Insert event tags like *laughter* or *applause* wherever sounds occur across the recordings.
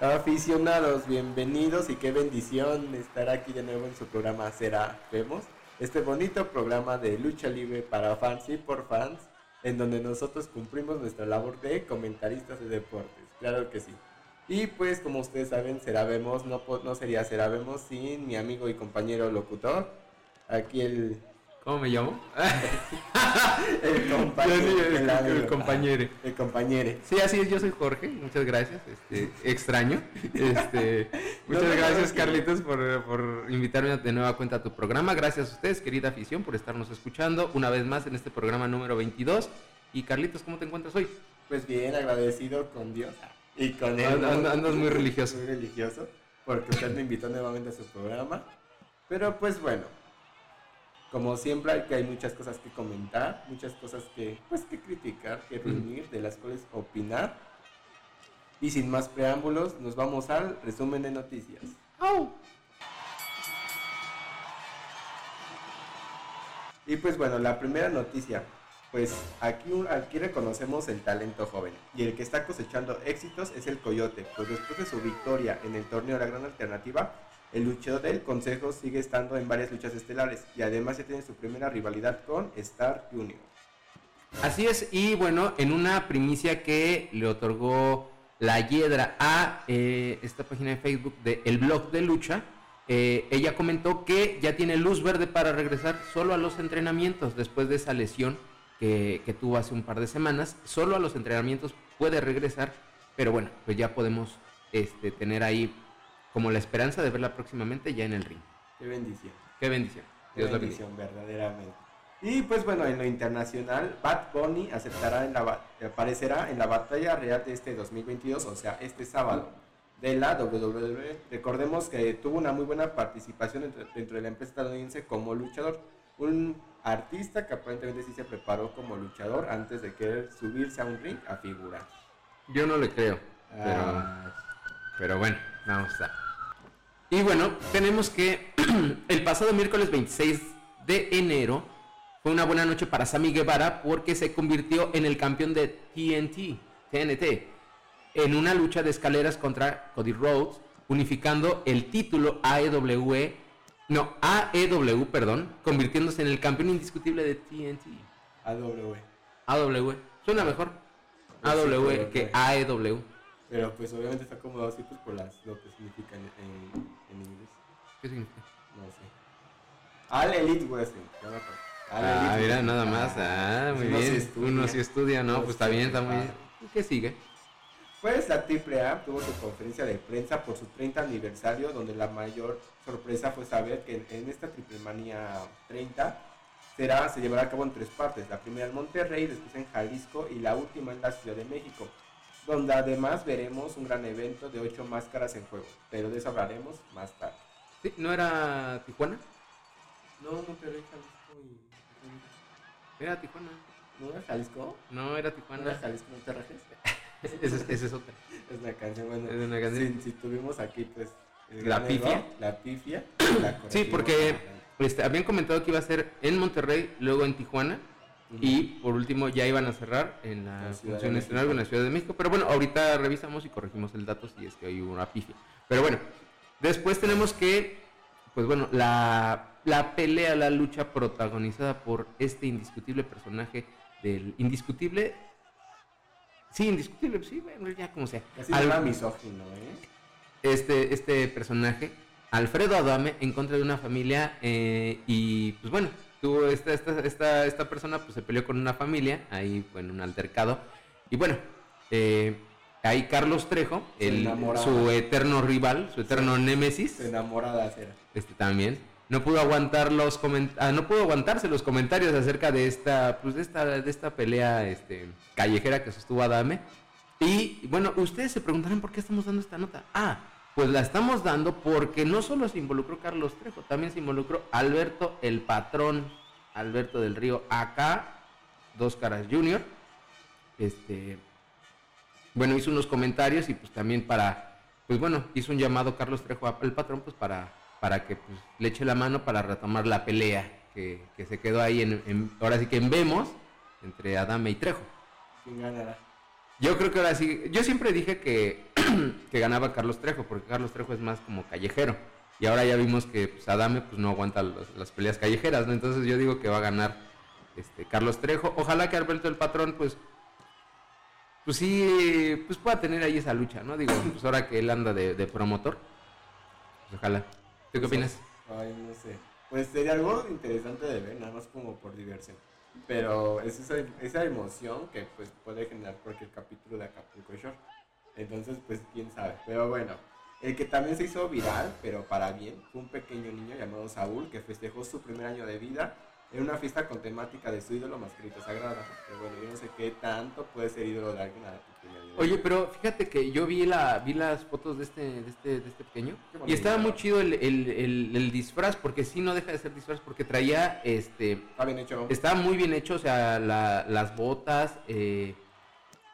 Aficionados, bienvenidos y qué bendición estar aquí de nuevo en su programa Será Vemos, este bonito programa de lucha libre para fans y por fans, en donde nosotros cumplimos nuestra labor de comentaristas de deportes, claro que sí. Y pues como ustedes saben, Será Vemos no, no sería Será Vemos sin mi amigo y compañero locutor, aquí el ¿Cómo me llamo? *laughs* el compañero. el, compañero. El compañero. Sí, así es, yo soy Jorge, muchas gracias. Este, extraño. Este, *laughs* muchas gracias, Carlitos, por, por, invitarme de nueva cuenta a tu programa. Gracias a ustedes, querida afición, por estarnos escuchando una vez más en este programa número 22. Y Carlitos, ¿cómo te encuentras hoy? Pues bien, agradecido con Dios y con él. andas muy religioso. Muy religioso, porque usted me invitó nuevamente a su programa. Pero pues bueno, como siempre hay que hay muchas cosas que comentar, muchas cosas que pues que criticar, que reunir, de las cuales opinar. Y sin más preámbulos, nos vamos al resumen de noticias. Y pues bueno, la primera noticia, pues aquí, aquí reconocemos el talento joven y el que está cosechando éxitos es el Coyote, pues después de su victoria en el torneo La Gran Alternativa, el luchador del Consejo sigue estando en varias luchas estelares y además ya tiene su primera rivalidad con Star Junior. Así es, y bueno, en una primicia que le otorgó la Hiedra a eh, esta página de Facebook de El Blog de Lucha, eh, ella comentó que ya tiene luz verde para regresar solo a los entrenamientos después de esa lesión que, tuvo hace un par de semanas. Solo a los entrenamientos puede regresar, pero bueno, pues ya podemos este, tener ahí como la esperanza de verla próximamente ya en el ring. Qué bendición. Qué bendición. Qué bendición, verdaderamente. Y pues bueno, en lo internacional, Bad Bunny aceptará en la, aparecerá en la batalla real de este 2022, o sea, este sábado, de la WWE. Recordemos que tuvo una muy buena participación dentro, de la empresa estadounidense como luchador. Un artista que aparentemente sí se preparó como luchador antes de querer subirse a un ring a figurar. Yo no le creo, pero, ah. pero bueno, vamos a... Y bueno, tenemos que *clears throat* el pasado miércoles 26 de enero fue una buena noche para Sammy Guevara porque se convirtió en el campeón de TNT, TNT, en una lucha de escaleras contra Cody Rhodes, unificando el título AEW, no, AEW, perdón, convirtiéndose en el campeón indiscutible de TNT. AEW. AEW. Suena mejor. AEW que AEW. Pero pues obviamente está acomodado así pues por las, lo que significa en, en, inglés. ¿Qué significa? No sé. Al Elite Wrestling. ah, mira, nada más. Ah, muy bien. Uno sí estudia, ¿no? Pues está bien, está muy bien. ¿Qué sigue? Pues la AAA tuvo su conferencia de prensa por su 30 aniversario, donde la mayor sorpresa fue saber que en, esta Triple Manía 30 será, se llevará a cabo en tres partes. La primera en Monterrey, después en Jalisco y la última en la Ciudad de México donde además veremos un gran evento de ocho máscaras en juego, pero de eso hablaremos más tarde. Sí, ¿No era Tijuana? No, Monterrey, Jalisco y... Era Tijuana. ¿No era Jalisco? No, era Tijuana. ¿No era Jalisco Monterrey? *laughs* ese, ese es otra. Es una canción, bueno. Es una canción. Si, tuvimos aquí, pues... La pifia. *clears throat* la pifia. sí, porque este, habían comentado que iba a ser en Monterrey, luego en Tijuana y por último ya iban a cerrar en la, función nacional en la Ciudad de México. Pero bueno, ahorita revisamos y corregimos el dato si es que hay una pifia. Pero bueno, después tenemos que, pues bueno, la, la pelea, la lucha protagonizada por este indiscutible personaje del indiscutible. Sí, indiscutible, sí, bueno, ya como sea. Así misógino, ¿eh? Este, este personaje, Alfredo Adame, en contra de una familia eh, y pues bueno, tuvo esta, esta, esta, esta persona pues se peleó con una familia, ahí fue en un altercado. Y bueno, eh, ahí Carlos Trejo, el, su eterno rival, su eterno némesis. enamorada era. Este también. No pudo aguantar los ah, no pudo aguantarse los comentarios acerca de esta, pues de esta, de esta pelea este, callejera que sostuvo Adame. Y bueno, ustedes se preguntarán por qué estamos dando esta nota. Ah, pues la estamos dando porque no solo se involucró Carlos Trejo, también se involucró Alberto el patrón, Alberto del Río acá, Dos Caras Junior. Este, bueno, hizo unos comentarios y pues también para, pues bueno, hizo un llamado Carlos Trejo al patrón pues para, para que pues, le eche la mano para retomar la pelea que, se quedó ahí en, ahora sí que en Vemos entre Adame y Trejo. ¿Quién ganará? Yo creo que ahora sí, yo siempre dije que *clears throat* que ganaba Carlos Trejo, porque Carlos Trejo es más como callejero. Y ahora ya vimos que pues, Adame pues, no aguanta los- las peleas callejeras, ¿no? Entonces yo digo que va a ganar este, Carlos Trejo. Ojalá que Alberto el Patrón, pues, pues sí, pues pueda tener ahí esa lucha, ¿no? Digo, pues ahora que él anda de, de promotor, pues ojalá. ¿Tú qué opinas? Ay, no sé. Pues sería algo interesante de ver, nada más como por diversión. Pero es esa, esa emoción que pues puede generar cualquier capítulo de Acapulco Shore. Entonces, pues quién sabe. Pero bueno, el que también se hizo viral, pero para bien, fue un pequeño niño llamado Saúl que festejó su primer año de vida en una fiesta con temática de su ídolo mascarita sagrada. Pero bueno, yo no sé qué tanto puede ser ídolo de alguien a de Oye, pero fíjate que yo vi la vi las fotos de este de este, de este pequeño y estaba muy chido el, el- el- el disfraz porque sí no deja de ser disfraz porque traía este Está bien hecho. estaba muy bien hecho, o sea, la- las botas, eh,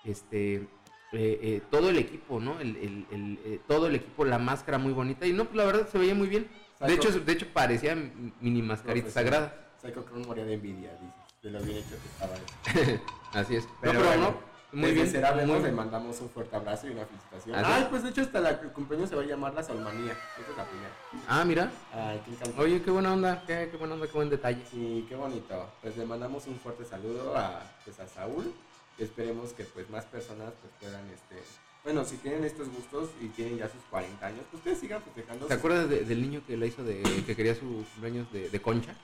este, eh, eh, todo el equipo, ¿no? El, el- el, eh, todo el equipo, la máscara muy bonita y no, pues la verdad se veía muy bien. De hecho, de hecho parecía mini mascarita Profesional. sagrada. Psycho Clown moría de envidia, dices, de lo bien hecho que estaba. *laughs* Así es. Pero, no, pero bueno, no, muy bien. Será muy le mandamos un fuerte abrazo y una felicitación. Así Ay, es. pues de hecho hasta la, el cumpleaños se va a llamar la Salmanía. Esta es la primera. Ah, mira. Ay, qué encantador. Oye, qué buena onda, qué, qué buena onda, qué buen detalle. Sí, qué bonito. Pues le mandamos un fuerte saludo a, pues, a Saúl. Esperemos que pues más personas pues puedan este... Bueno, si tienen estos gustos y tienen ya sus 40 años, pues ustedes sigan festejando. ¿Te sus- acuerdas de- del niño que la hizo de que quería su cumpleaños de, de concha?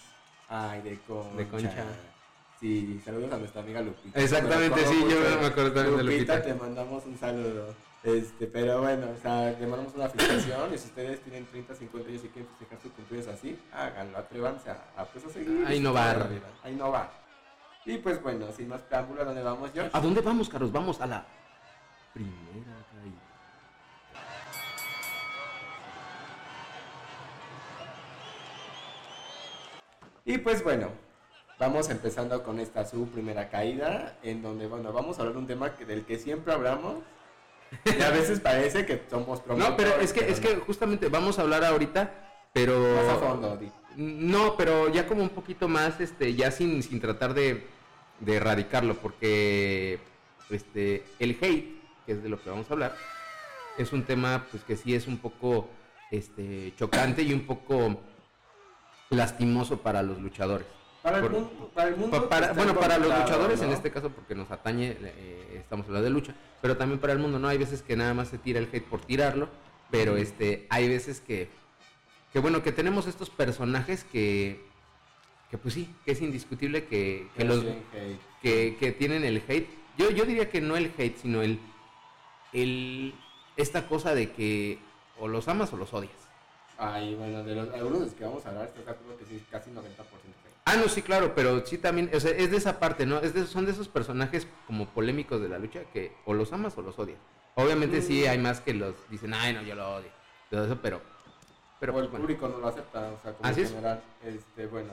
Ay, de concha. De Concha. Sí, saludos a nuestra amiga Lupita. Exactamente, sí, yo mucho me acuerdo también de Lupita. te mandamos un saludo. Este, pero bueno, o sea, le mandamos una felicitación y si ustedes tienen 30, 50 años y quieren festejar su cumpleaños así, háganlo, atrévanse a, a, pues, a seguir. A innovar. A innovar. Y pues bueno, sin más preámbulo, ¿a dónde vamos, George? ¿A dónde vamos, Carlos? Vamos a la primera caída. Y pues bueno, vamos empezando con esta su primera caída, en donde, bueno, vamos a hablar de un tema que, del que siempre hablamos. Y a veces *laughs* parece que somos No, pero es que, es que justamente vamos a hablar ahorita, pero... Más a fondo, di. No, pero ya como un poquito más, este, ya sin, sin tratar de, de erradicarlo, porque este, el hate, que es de lo que vamos a hablar, es un tema pues que sí es un poco este, chocante y un poco lastimoso para los luchadores. Para el Por- mundo, para el mundo Pa- para- bueno, para los luchadores en este caso, porque nos atañe, eh, estamos hablando de lucha, pero también para el mundo, ¿no? Hay veces que nada más se tira el hate por tirarlo, pero este, hay veces que, que bueno, que tenemos estos personajes que, que pues sí, que es indiscutible que, que los, que, que tienen el hate. Yo, yo diría que no el hate, sino el, el, esta cosa de que o los amas o los odias. Ay, bueno, de los algunos de los que vamos a hablar, de acuerdo que sí, casi 90% hate. Ah, no, sí, claro, pero sí también, o sea, es de esa parte, ¿no? Es de- son de esos personajes como polémicos de la lucha que o los amas o los odias. Obviamente sí Mm. hay más que los dicen, ay, no, yo lo odio. Todo eso, pero... Pero, o el pues, bueno. público no lo acepta, o sea, como Así en es. general, este, bueno,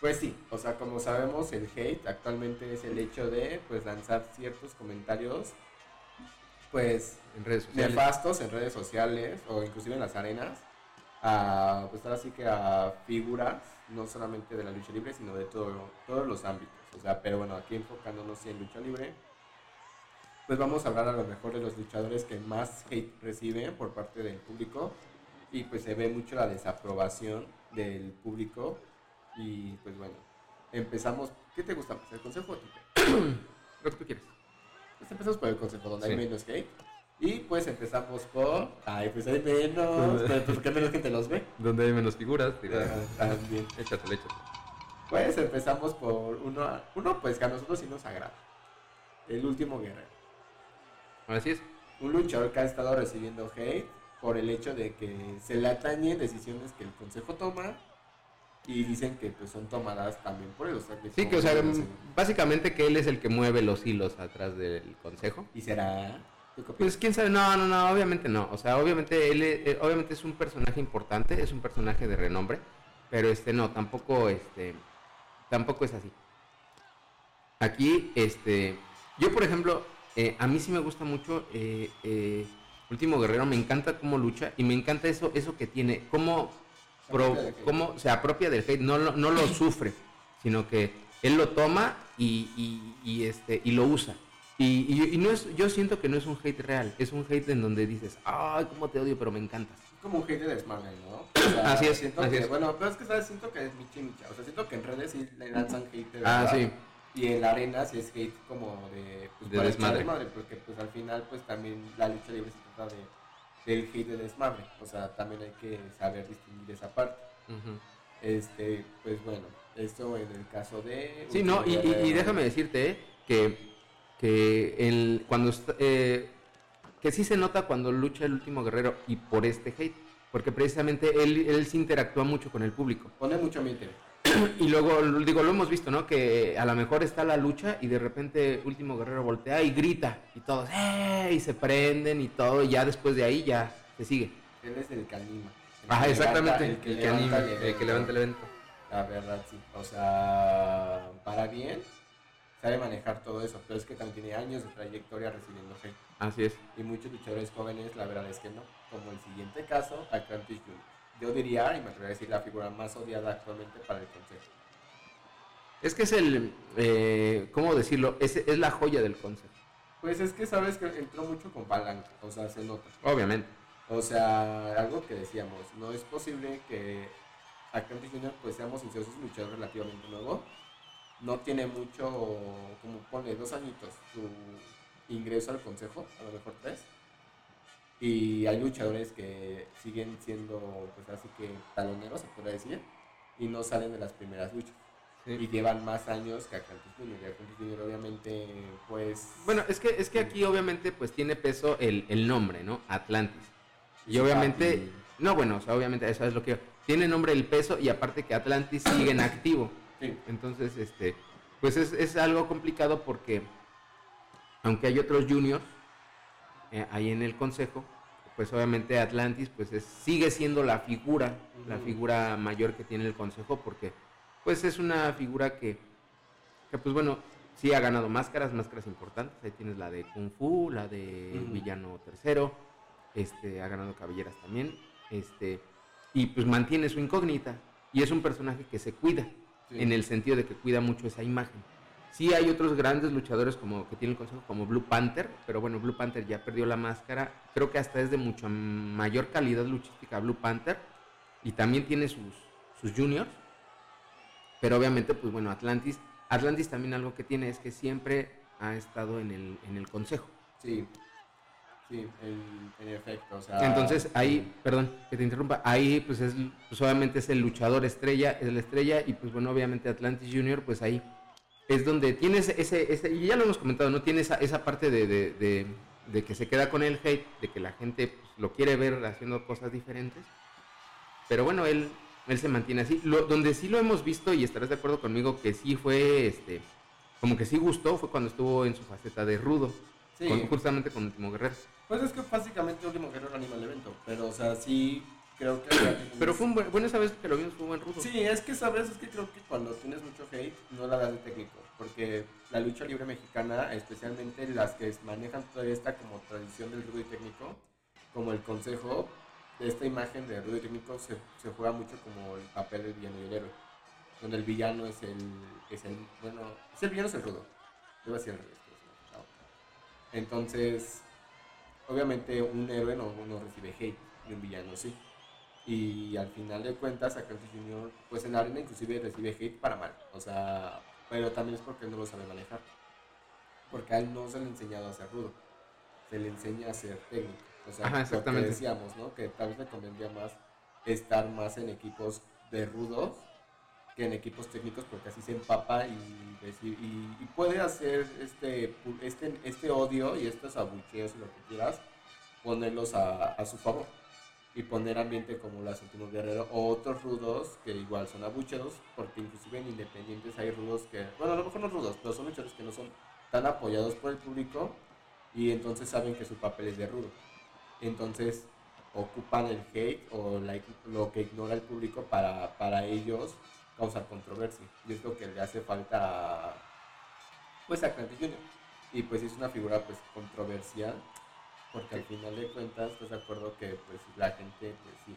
pues sí, o sea, como sabemos, el hate actualmente es el hecho de, pues, lanzar ciertos comentarios, pues, En redes sociales. nefastos en redes sociales o inclusive en las arenas, a, pues, ahora sí que a figuras, no solamente de la lucha libre, sino de todo, todos los ámbitos, o sea, pero bueno, aquí enfocándonos en lucha libre, pues vamos a hablar a lo mejor de los luchadores que más hate reciben por parte del público y pues se ve mucho la desaprobación del público y pues bueno, empezamos, ¿qué te gusta más? ¿El consejo o? *coughs* Lo que tú quieres. Pues empezamos por el consejo donde Sí. hay menos hate y pues empezamos por, ay pues hay menos, *laughs* pero pues, ¿por qué menos gente los ve? Donde hay menos figuras. También. Échatelo, échatelo. Pues empezamos por uno, uno pues que a nosotros sí nos agrada, el último guerrero. Así es. un luchador que ha estado recibiendo hate por el hecho de que se le atañen decisiones que el consejo toma y dicen que pues son tomadas también por él. O sea, Sí, que o sea, básicamente que él es el que mueve los hilos atrás del consejo. ¿Y será? ¿Tú qué Pues quién sabe, no, no, no, obviamente no. O sea, obviamente él eh, eh, obviamente es un personaje importante, es un personaje de renombre, pero este no, tampoco este tampoco es así. Aquí este yo por ejemplo, eh, a mí sí me gusta mucho eh, eh, Último Guerrero, me encanta cómo lucha y me encanta eso eso que tiene, cómo Se pro- apropia del hate. cómo se apropia del hate, no, lo- no lo *laughs* sufre, sino que él lo toma y, y- y, este y lo usa. Y, y- y no es, yo siento que no es un hate real, es un hate en donde dices, ay, cómo te odio, pero me encantas. Como un hate de desmadre, ¿no? *clears throat* O sea, Así es, Siento así que, es. Bueno, pero es que, ¿sabes? Siento que es micha y micha. O sea, siento que en redes sí le lanzan *clears throat* hate de Ah, sí. Y en la arena sí es hate como de... Pues, De desmadre. Porque pues al final pues también la lucha libre se trata de, del hate de desmadre. O sea, también hay que saber distinguir esa parte. Este, pues bueno, esto en el caso de... Sí, no, y, y- déjame decirte eh, que, que el, cuando eh, que sí se nota cuando lucha el último guerrero y por este hate, porque precisamente él, él sí interactúa mucho con el público. Pone mucho ambiente. Y luego, digo, lo hemos visto, ¿no? Que a lo mejor está la lucha y de repente último guerrero voltea y grita y todos, ¡eh! Y se prenden y todo, y ya después de ahí ya se sigue. Él es el que anima. el Ajá, que exactamente. El que, anima, levanta el que levanta el evento. La verdad, sí. O sea, para bien, sabe manejar todo eso, pero es que también tiene años de trayectoria recibiendo hate. Así es. Y muchos luchadores jóvenes, la verdad es que no. Como el siguiente caso, Atlantis Jr. Yo diría, y me atrevería a decir, la figura más odiada actualmente para el consejo. Es que es el, eh, ¿cómo decirlo? Es, es la joya del concepto. Pues es que sabes que entró mucho con palanca, o sea, se nota. Obviamente. O sea, algo que decíamos, no es posible que Atlantis Jr. pues seamos sinceros, es un luchador relativamente nuevo. No tiene mucho, como pone, dos añitos su ingreso al consejo, a lo mejor tres. Y hay luchadores que siguen siendo, pues así que taloneros, se puede decir, y no salen de las primeras luchas. Sí. Y llevan más años que Atlantis Jr. Y Atlantis Jr. obviamente, pues... Bueno, es que, es que aquí obviamente pues tiene peso el, el nombre, ¿no? Atlantis. Y obviamente, papi. no, bueno, o sea, obviamente eso es lo que... Tiene nombre el peso y aparte que Atlantis sigue en activo. Sí, Entonces, este, pues es, es algo complicado porque, aunque hay otros juniors eh, ahí en el consejo, pues obviamente Atlantis pues es- sigue siendo la figura, la figura mayor que tiene el consejo porque pues es una figura que, que pues bueno, sí ha ganado máscaras, máscaras importantes, ahí tienes la de Kung Fu, la de Ujú. Villano Tercero, este, ha ganado cabelleras también, este, y pues mantiene su incógnita y es un personaje que se cuida sí. en el sentido de que cuida mucho esa imagen. Sí hay otros grandes luchadores como que tienen el consejo como Blue Panther, pero bueno, Blue Panther ya perdió la máscara. Creo que hasta es de mucha mayor calidad luchística Blue Panther y también tiene sus, sus juniors. Pero obviamente, pues bueno, Atlantis, Atlantis también algo que tiene es que siempre ha estado en el, en el consejo. Sí, sí, en, en efecto. O sea, Entonces ahí, perdón que te interrumpa, ahí pues es, pues obviamente es el luchador estrella, es la estrella y pues bueno, obviamente Atlantis Junior, pues ahí es donde tienes ese, ese y ya lo hemos comentado, ¿no? Tiene esa, esa parte de, de, de- de que se queda con el hate, de que la gente pues, lo quiere ver haciendo cosas diferentes, pero bueno, él, él se mantiene así. Lo, donde sí lo hemos visto y estarás de acuerdo conmigo que sí fue, este, como que sí gustó, fue cuando estuvo en su faceta de rudo, Sí. con- justamente con Último Guerrero. Pues es que básicamente Último Guerrero anima el evento, pero o sea, sí creo que... Pero fue un buen, bueno, esa vez que lo vimos fue un buen rudo. Sí, es que sabes, es que creo que cuando tienes mucho hate no la das de técnico, porque la lucha libre mexicana, especialmente las que manejan toda esta como tradición del rudo y técnico, como el consejo, de esta imagen de rudo y técnico se, se juega mucho como el papel del villano y el héroe, donde el villano es el, es el, bueno, es el villano es el rudo, debo decir me ha pasado. Entonces, obviamente un héroe no, no recibe hate y un villano sí. Y al final de cuentas, Acanti Junior, pues en la arena inclusive recibe hate para mal. O sea, pero también es porque él no lo sabe manejar. Porque a él no se le ha enseñado a ser rudo. Se le enseña a ser técnico. O sea, Ajá, lo que exactamente. decíamos, ¿no? Que tal vez le convendría más estar más en equipos de rudos que en equipos técnicos porque así se empapa y, y, y puede hacer este, este, este odio y estos abucheos y lo que quieras, ponerlos a, a su favor y poner ambiente como las últimos guerreros o otros rudos que igual son abucheos porque inclusive en independientes hay rudos que, bueno a lo mejor no rudos, pero son luchadores que no son tan apoyados por el público y entonces saben que su papel es de rudo. Entonces ocupan el hate o la- lo que ignora el público para, para ellos causar controversia. Y es lo que le hace falta a, pues a Canty Jr. Y pues es una figura pues controversial porque al final de cuentas estás de acuerdo que pues la gente pues sí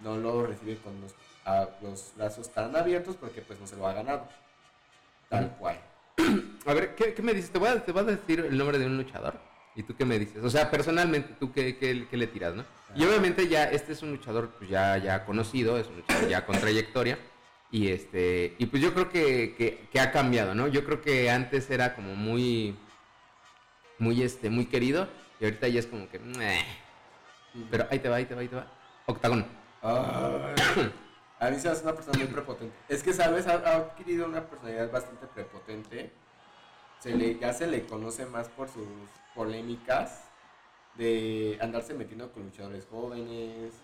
no lo recibe con los, a- los brazos tan abiertos porque pues no se lo ha ganado. Tal cual. *clears throat* a ver, ¿qué, qué me dices? Te voy, a, te voy a decir el nombre de un luchador. ¿Y tú qué me dices? O sea, personalmente, ¿tú qué, qué- qué le tiras, no? Y obviamente ya, este es un luchador pues, ya, ya conocido, es un luchador ya con trayectoria. Y este, y pues yo creo que, que, que ha cambiado, ¿no? Yo creo que antes era como muy, muy este, muy querido. Ahorita ya es como que, pero ahí te va, ahí te va, ahí te va. Octagón. A mí se hace una persona muy prepotente. Es que, ¿sabes? Ha, ha adquirido una personalidad bastante prepotente. Se le, ya se le conoce más por sus polémicas de andarse metiendo con luchadores jóvenes,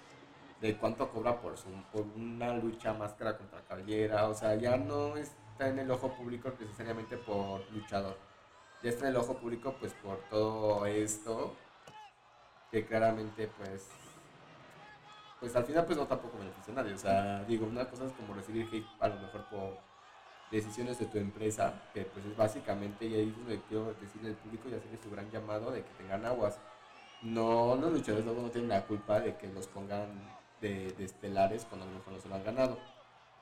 de cuánto cobra por, su, por una lucha máscara contra cabellera. O sea, ya no está en el ojo público necesariamente por luchador. Ya está en el ojo público pues por todo esto que claramente pues pues al final pues no tampoco beneficia nadie. O sea, digo, una cosa es como recibir hate a lo mejor por decisiones de tu empresa, que pues es básicamente, y ahí es donde quiero decirle al público y hacerle su gran llamado de que tengan aguas. No, los luchadores luego no tienen la culpa de que los pongan de, de estelares cuando a lo mejor no se lo han ganado.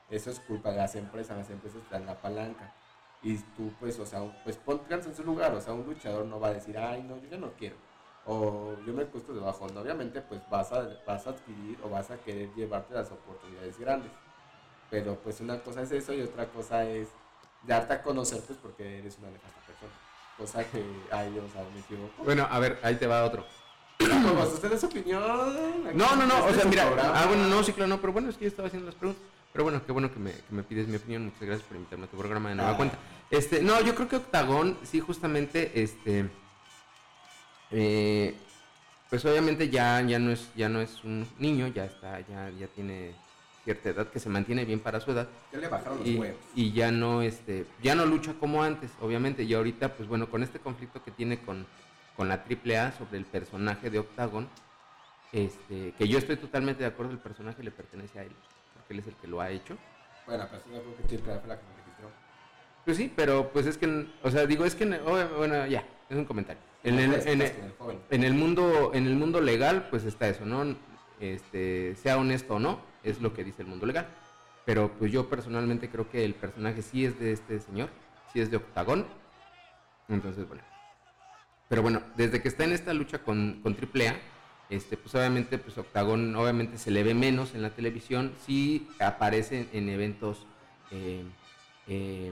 Eso es culpa de las empresas, las empresas te dan la palanca. Y tú pues, o sea, pues pónganse en su lugar, o sea, un luchador no va a decir, ay no, yo ya no quiero o yo me he puesto debajo. No, obviamente, pues vas a, vas a adquirir o vas a querer llevarte las oportunidades grandes. Pero pues una cosa es eso y otra cosa es darte a conocer, pues porque eres una nefasta persona. Cosa que, ay, o sea, me equivoco. Bueno, a ver, ahí te va otro. Pues usted es su opinión. No, no, no, este o sea, mira, programa. ah, bueno, no, sí, claro, no, pero bueno, es que yo estaba haciendo las preguntas. Pero bueno, qué bueno que me, que me pides mi opinión, muchas gracias por invitarme a tu programa de nueva Ah. cuenta. Este, no, yo creo que Octagón, sí, justamente, este, eh, pues obviamente ya, ya no es, ya no es un niño, ya está, ya, ya tiene cierta edad que se mantiene bien para su edad Ya le bajaron los y, huevos. y ya no este ya no lucha como antes obviamente y ahorita pues bueno con este conflicto que tiene con, con la AAA sobre el personaje de Octagon este que yo estoy totalmente de acuerdo el personaje le pertenece a él porque él es el que lo ha hecho. Bueno, pues yo creo que Tir fue la que me registró. pues sí pero pues es que o sea digo es que oh, bueno ya es un comentario. En el, Pues, en el- en el mundo en el mundo legal pues está eso no este sea honesto o no es lo que dice el mundo legal. Pero pues yo personalmente creo que el personaje sí es de este señor sí es de Octagón. Entonces bueno. Pero bueno desde que está en esta lucha con con AAA este pues obviamente pues Octagón obviamente se le ve menos en la televisión sí aparece en, en eventos eh, eh,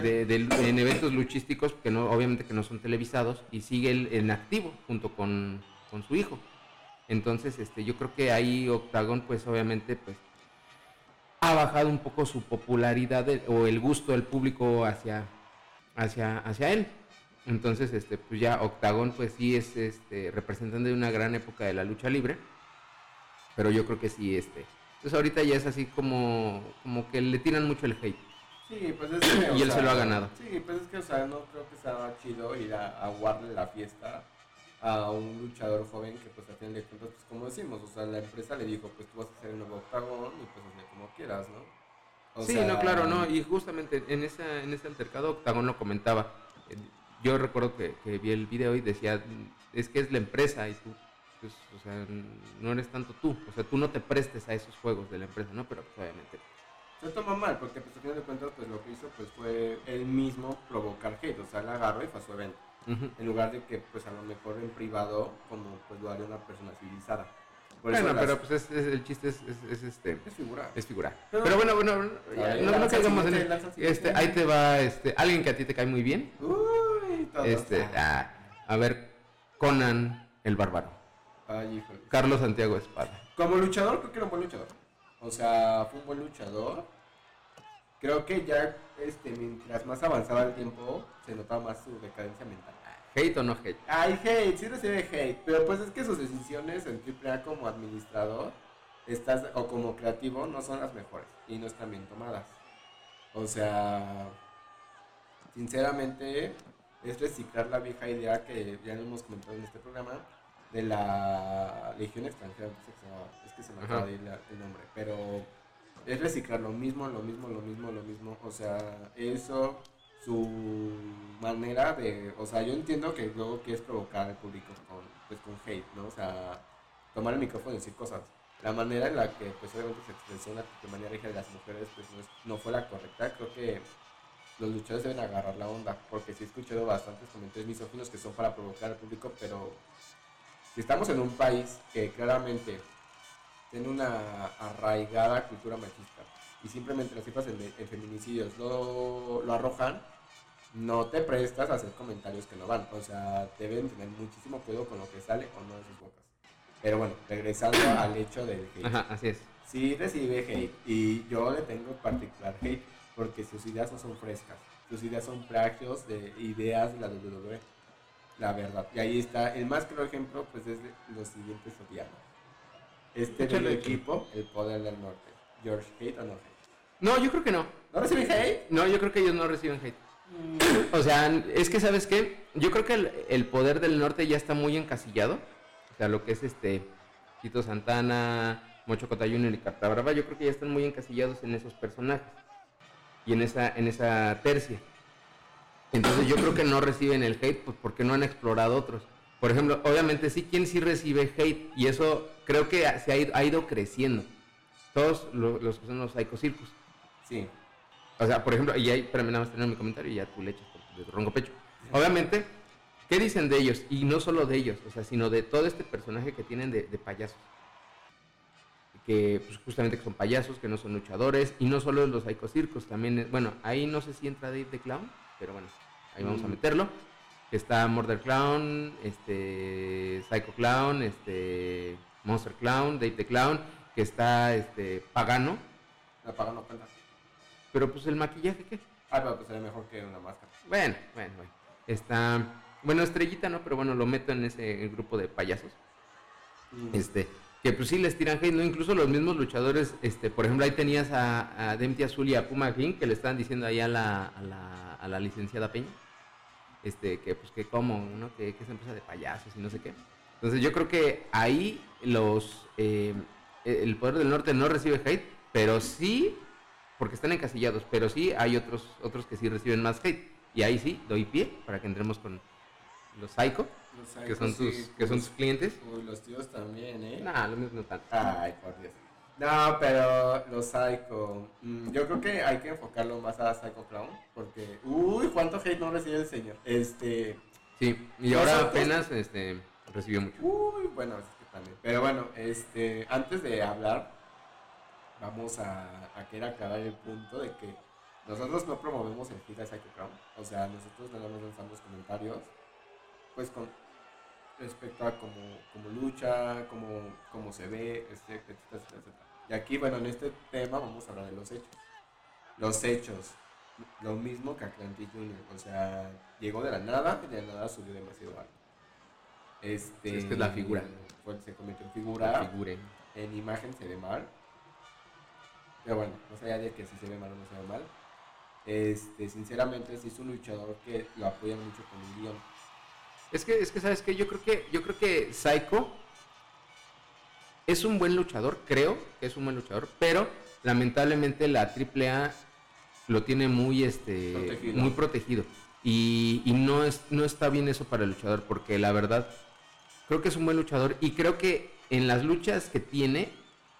De de, en eventos luchísticos que no obviamente que no son televisados y sigue el- en activo junto con, con su hijo. Entonces este yo creo que ahí Octagon pues obviamente pues ha bajado un poco su popularidad de- o el gusto del público hacia hacia hacia él entonces este pues ya Octagon pues sí es este representante de una gran época de la lucha libre pero yo creo que sí este pues ahorita ya es así como como que le tiran mucho el hate Sí, pues es que, *clears throat* Y él se lo ha ganado. Sí, pues es que, o sea, no creo que sea chido ir a aguarle la fiesta a un luchador joven que, pues, a fin de cuentas, pues, como decimos, o sea, la empresa le dijo, pues, tú vas a ser el nuevo octagón y, pues, hazle como quieras, ¿no? O sí, sea, no, claro, no. Y justamente en, esa, en ese altercado, Octagón lo comentaba. Yo recuerdo que, que vi el video y decía, "Mm, es que es la empresa y tú, pues, o sea, no eres tanto tú. O sea, tú no te prestes a esos juegos de la empresa, ¿no? Pero pues, obviamente. Se toma mal, porque, pues, a fin de cuentas, pues, lo que hizo, pues, fue él mismo provocar hate, o sea, él agarró y fue a su evento. En lugar de que, pues, a lo mejor en privado, como, pues, lo haría una persona civilizada. Por Bueno, las- pero pues es, es- el chiste es, es- es, este. es figura. Es figurar. Pero- Pero, bueno, bueno, no, no caigamos en. Este, ahí te va, este, alguien que a ti te cae muy bien. Uy, todos. Este, Ah. ah, a ver, Conan el Bárbaro. Ay. Carlos Santiago Espada. Como luchador, creo que era un buen luchador. O sea, fue un buen luchador. Creo que ya, este, mientras más avanzaba el tiempo, se notaba más su decadencia mental. ¿Hate o no hate? Ay, hate, sí recibe hate, pero pues es que sus decisiones en AAA como administrador estás, o como creativo no son las mejores y no están bien tomadas. O sea, sinceramente es reciclar la vieja idea que ya hemos comentado en este programa de la Legión extranjera, llama, es que se me acaba de ir el nombre, pero es reciclar lo mismo, lo mismo, lo mismo, lo mismo, o sea, eso su manera de, o sea, yo entiendo que luego quieres provocar al público con, pues, con hate, ¿no? O sea, tomar el micrófono y decir cosas. La manera en la que, pues, obviamente se expresó la manera de las mujeres, pues, no, es- no fue la correcta. Creo que los luchadores deben agarrar la onda, porque sí he escuchado bastantes comentarios misóginos que son para provocar al público, pero si estamos en un país que claramente tiene una arraigada cultura machista y simplemente las cifras en, en feminicidios lo, lo arrojan, no te prestas a hacer comentarios que no van. O sea, deben tener muchísimo cuidado con lo que sale o no de sus bocas. Pero bueno, regresando al hecho del hate. Ajá, así es. Sí recibe hate y yo le tengo particular hate porque sus ideas no son frescas. Sus ideas son plagios de ideas de la WWE. La verdad. Y ahí está. El más claro ejemplo pues es los siguientes odianos. Este del equipo, el poder del norte. George Hate o no hate. No, yo creo que no. ¿No reciben hate? No, yo creo que ellos no reciben hate. *clears throat* O sea, es que, ¿sabes qué? Yo creo que el, el poder del norte ya está muy encasillado. O sea, lo que es este Tito Santana, Mocho Cota Jr. y Carta Brava, yo creo que ya están muy encasillados en esos personajes. Y en esa, en esa tercia. Entonces yo creo que no reciben el hate pues, porque no han explorado otros. Por ejemplo, obviamente sí, ¿quién sí recibe hate? Y eso creo que se ha ido, ha ido creciendo. Todos lo- los que son los Psycho Circus. Sí. O sea, por ejemplo, y ahí, espérame, nada más tener mi comentario y ya tú le echas de tu ronco pecho. Obviamente, ¿qué dicen de ellos? Y no solo de ellos, o sea, sino de todo este personaje que tienen de, de payasos. Que pues, justamente que son payasos, que no son luchadores, y no solo los Psycho Circus, también, es- bueno, ahí no sé si entra Dave the Clown, pero bueno, ahí vamos a Mm. meterlo. Está Murder Clown, este, Psycho Clown, este, Monster Clown, Dave the Clown, que está este, Pagano, La paga no cuenta. pero pues el maquillaje, ¿qué? Ah, pero pues sería mejor que una máscara. Bueno, bueno, bueno. Está. Bueno, estrellita, ¿no? Pero bueno, lo meto en ese grupo de payasos. Mm. Este. Que pues sí les tiran hate, ¿no? Incluso los mismos luchadores, este, por ejemplo, ahí tenías a, a Dempty Azul y a Puma King que le estaban diciendo ahí a la, a la, a la licenciada Peña. Este, que pues que cómo, ¿no? Que, que es empresa de payasos y no sé qué. Entonces yo creo que ahí los eh, el poder del norte no recibe hate, pero sí, porque están encasillados, pero sí hay otros, otros que sí reciben más hate. Y ahí sí, doy pie para que entremos con los psycho, Los que son psychos, tus, sí, que son pues, tus clientes. Uy, los tíos también, ¿eh? Nah, lo mismo no tanto. Ay, por Dios. No, pero los Psycho. mm, yo creo que hay que enfocarlo más a Psycho Clown. Porque, uy, cuánto hate no recibe el señor. Este. Sí, y Los ahora apenas este, recibió mucho. Uy, bueno, es que también. Pero bueno, este. Antes de hablar, vamos a, a querer aclarar el punto de que nosotros no promovemos el hit a Psycho Clown. O sea, nosotros nada más lanzamos comentarios. Pues con respecto a cómo, cómo lucha, cómo, cómo se ve, este, etcétera, etcétera. Y aquí, bueno, en este tema vamos a hablar de los hechos. Los hechos, lo mismo que Atlantic Junior, o sea, llegó de la nada y de la nada subió demasiado alto. Este, Es que es la figura. fue- se convirtió en figura, Figure. en imagen se ve mal. Pero bueno, más allá de que si se ve mal o no se ve mal, este, sinceramente sí es un luchador que lo apoyan mucho con el guion. Es que, es que sabes que yo creo que, yo creo que Psycho es un buen luchador, creo que es un buen luchador, pero lamentablemente la AAA lo tiene muy este Protegido. muy protegido. Y, y no es, no está bien eso para el luchador, porque la verdad, creo que es un buen luchador y creo que en las luchas que tiene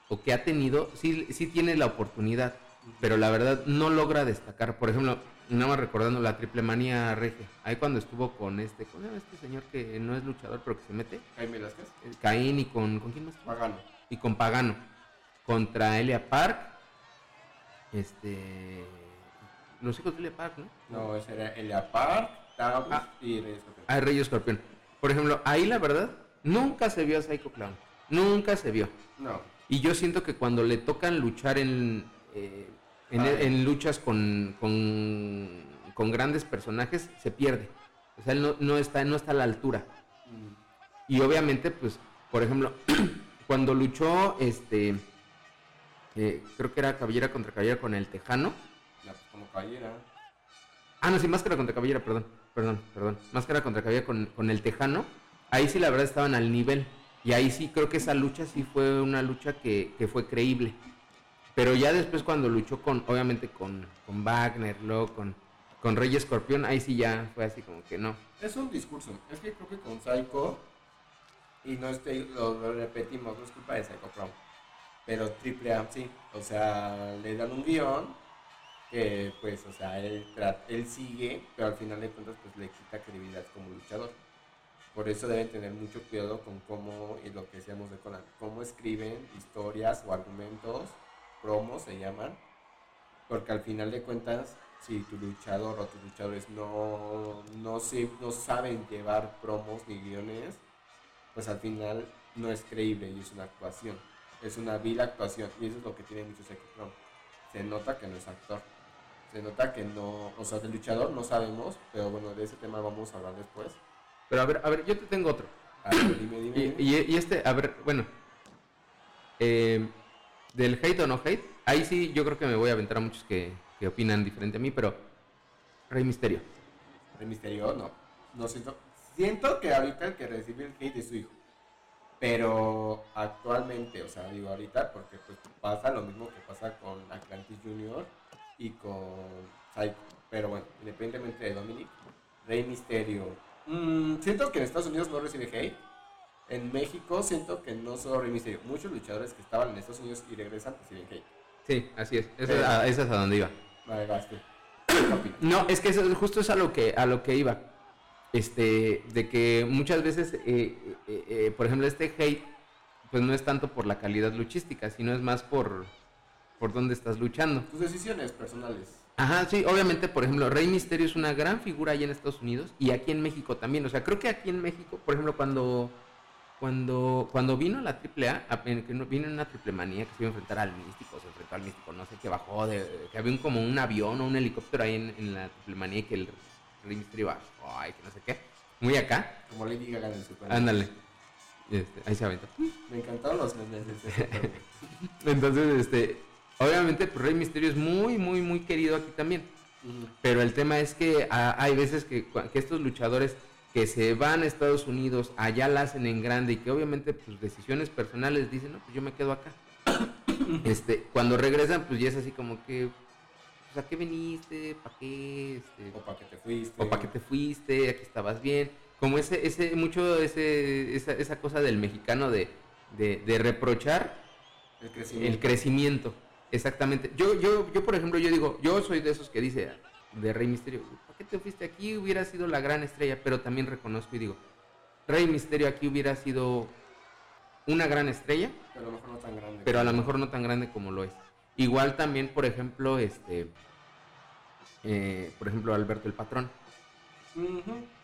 o que ha tenido, sí, sí tiene la oportunidad, pero la verdad no logra destacar. Por ejemplo, nada más recordando la triple manía regia, ahí cuando estuvo con este, ¿cómo se llama este señor que no es luchador pero que se mete? Jaime Velázquez, Caín y con, ¿con quién más? Pagano. Y con Pagano, contra Elia Park, este, los hijos de Elia Park, ¿no? No, ese era Elia Park, Tagus Ah. y Reyes Escorpión. Ah, Rey Escorpión. Por ejemplo, ahí la verdad, nunca se vio a Psycho Clown. Nunca se vio. No, Y yo siento que cuando le tocan luchar en, eh, en, luchas con, con, con grandes personajes, se pierde. O sea, él no, no está, no está a la altura. mm, Y obviamente, pues, por ejemplo, *clears throat* cuando luchó, este, eh, creo que era cabellera contra cabellera con el Tejano. la- pues, como caballera. Ah, no, sí, máscara contra cabellera, perdón, perdón, perdón. Máscara contra cabellera con, con el Tejano. Ahí sí, la verdad, estaban al nivel. Y ahí sí, creo que esa lucha sí fue una lucha que, que fue creíble. Pero ya después cuando luchó con, obviamente con, con Wagner, luego con, con Rey Escorpión, ahí sí ya fue así como que no. Es un discurso. Es que creo que con Psycho, y no estoy, lo, repetimos, no es culpa de Psycho Clown, pero Triple A sí. O sea, le dan un guion que pues, o sea, él, él sigue, pero al final de cuentas pues le quita credibilidad como luchador. Por eso deben tener mucho cuidado con cómo, y lo que decíamos de Conan, cómo escriben historias o argumentos, promos se llaman, porque al final de cuentas, si tu luchador o tus luchadores no, no, se, no saben llevar promos ni guiones, pues al final no es creíble y es una actuación. Es una vil actuación y eso es lo que tiene mucho Seki Pro. Se nota que no es actor. Se nota que no, o sea, del luchador no sabemos, pero bueno, de ese tema vamos a hablar después. Pero a ver, a ver, yo te tengo otro. A ver, dime, dime. Y, dime. y- y este, a ver, bueno. eh, del hate o no hate, ahí sí yo creo que me voy a aventar a muchos que, que opinan diferente a mí, pero Rey Misterio. El misterio, no. No siento. Siento que ahorita el que recibe el hate es su hijo. Pero actualmente, o sea, digo ahorita, porque pues pasa lo mismo que pasa con Atlantis Jr. y con Psycho. Pero bueno, independientemente de Dominic, Rey Misterio. mm, siento que en Estados Unidos no recibe hate. En México siento que no solo Rey Misterio. Muchos luchadores que estaban en Estados Unidos y regresan reciben hate. Sí, así es. A, esa es a donde iba. Vale, vas tú. ¿Qué opinas? *coughs* No, es que eso, justo es a lo que, a lo que iba. Este, de que muchas veces, eh, eh, eh, por ejemplo, este hate, pues no es tanto por la calidad luchística, sino es más por, por dónde estás luchando. Tus decisiones personales. Ajá, sí, obviamente, por ejemplo, Rey Misterio es una gran figura allá en Estados Unidos y aquí en México también. O sea, creo que aquí en México, por ejemplo, cuando cuando cuando vino la AAA, vino una triple manía que se iba a enfrentar al místico, se enfrentó al místico, no sé, que bajó, de, que había un, como un avión o un helicóptero ahí en, en la triple manía y que el Rey Misterio bajó, ay, que no sé qué, muy acá, Como Lady Gaga en Super. ándale, Este, ahí se aventó. Me encantaron los memes. *laughs* Entonces, este, obviamente, pues, Rey Misterio es muy, muy, muy querido aquí también. Pero el tema es que hay veces que estos luchadores que se van a Estados Unidos, allá la hacen en grande y que obviamente pues decisiones personales dicen, no, pues yo me quedo acá. *coughs* este, cuando regresan, pues ya es así como que, pues, ¿a qué viniste? ¿Para qué? Este, O para que te fuiste. o para qué te fuiste, aquí estabas bien. Como ese, ese, mucho ese, esa, esa cosa del mexicano de, de, de reprochar El crecimiento. el crecimiento. Exactamente. Yo, yo, yo, por ejemplo, yo digo, yo soy de esos que dice de Rey Misterio, ¿para qué te fuiste aquí? Hubiera sido la gran estrella, pero también reconozco y digo, Rey Misterio aquí hubiera sido una gran estrella, Pero a lo mejor no tan grande. pero a lo mejor no tan grande como lo es. Igual también, por ejemplo, este, eh, por ejemplo, Alberto el Patrón.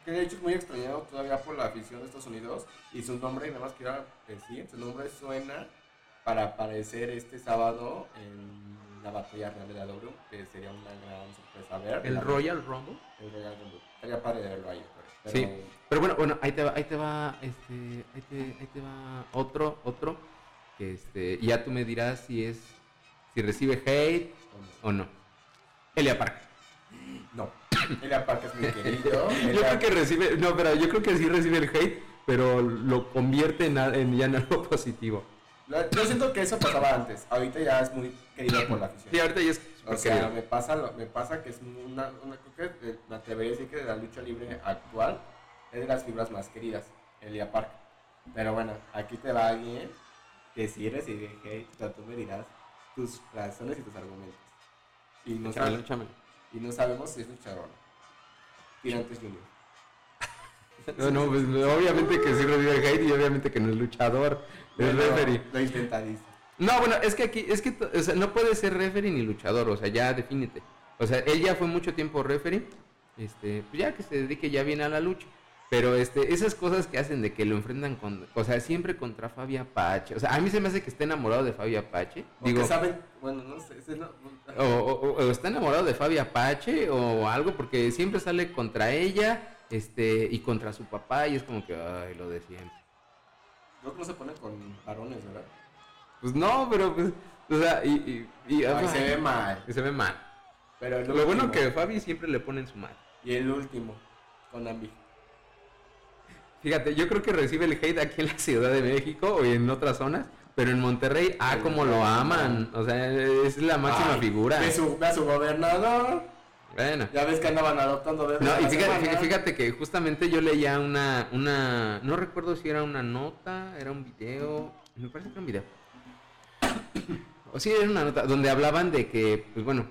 Que de hecho es muy extrañado todavía por la afición de Estados Unidos. Y su nombre, nada más quiero decir, su nombre suena para aparecer este sábado en la batalla real de la W, que sería una gran sorpresa ver. El Royal Rumble. El Royal Rumble. Estaría padre verlo ahí. pues, Sí. Pero, Pero bueno, bueno, ahí te va, ahí te va, este, ahí te, ahí te va otro, otro, que este, ya tú me dirás si es, si recibe hate o no. Elia Park. No. *coughs* Elia Park es muy querido. *laughs* Yo Elia- creo que recibe, no, pero yo creo que sí recibe el hate, pero lo convierte en, en ya en algo positivo. Yo siento que eso pasaba antes. Ahorita ya es muy querido por la afición. Sí, ahorita ya es O sea, querido. me pasa, lo- me pasa que es una, una que eh, me atrevería a decir que de la lucha libre actual es de las figuras más queridas, Elia Park. Pero bueno, aquí te va alguien que sí recibe hate, pero tú me dirás tus razones y tus argumentos. Y no, Échamelo, sab- échamelo. y no sabemos si es luchador. Tirantes Junior. No, no, pues obviamente que sí recibe hate y obviamente que no es luchador, es Bueno, referee. Lo. No, bueno, es que aquí, es que o sea, no puede ser referee ni luchador, o sea, ya defínete. O sea, él ya fue mucho tiempo referee, este, pues ya que se dedique ya bien a la lucha. Pero este, esas cosas que hacen de que lo enfrentan con, o sea, siempre contra Fabi Apache. O sea, a mí se me hace que esté enamorado de Fabi Apache. O Digo, que saben, bueno, no sé, ese no- o, o- o está enamorado de Fabi Apache o algo, porque siempre sale contra ella, este, y contra su papá, y es como que, ay, lo de siempre. Creo que no se pone con varones, ¿verdad? Pues no, pero pues, o sea, y, y, y- se ve mal. se ve mal. Pero Lo bueno último- que Fabi siempre le ponen su madre. Y el último, con Ambi. Fíjate, yo creo que recibe el hate aquí en la Ciudad de México o en otras zonas, pero en Monterrey, ah, como lo aman. O sea, es la máxima Ay, figura. Ve, su, ve a su gobernador. Bueno. Ya ves que andaban adoptando bebés. No, y fíjate, fíjate, que justamente yo leía una, una, no recuerdo si era una nota, era un video, me parece que era un video. *coughs* O sí, era una nota donde hablaban de que, pues bueno,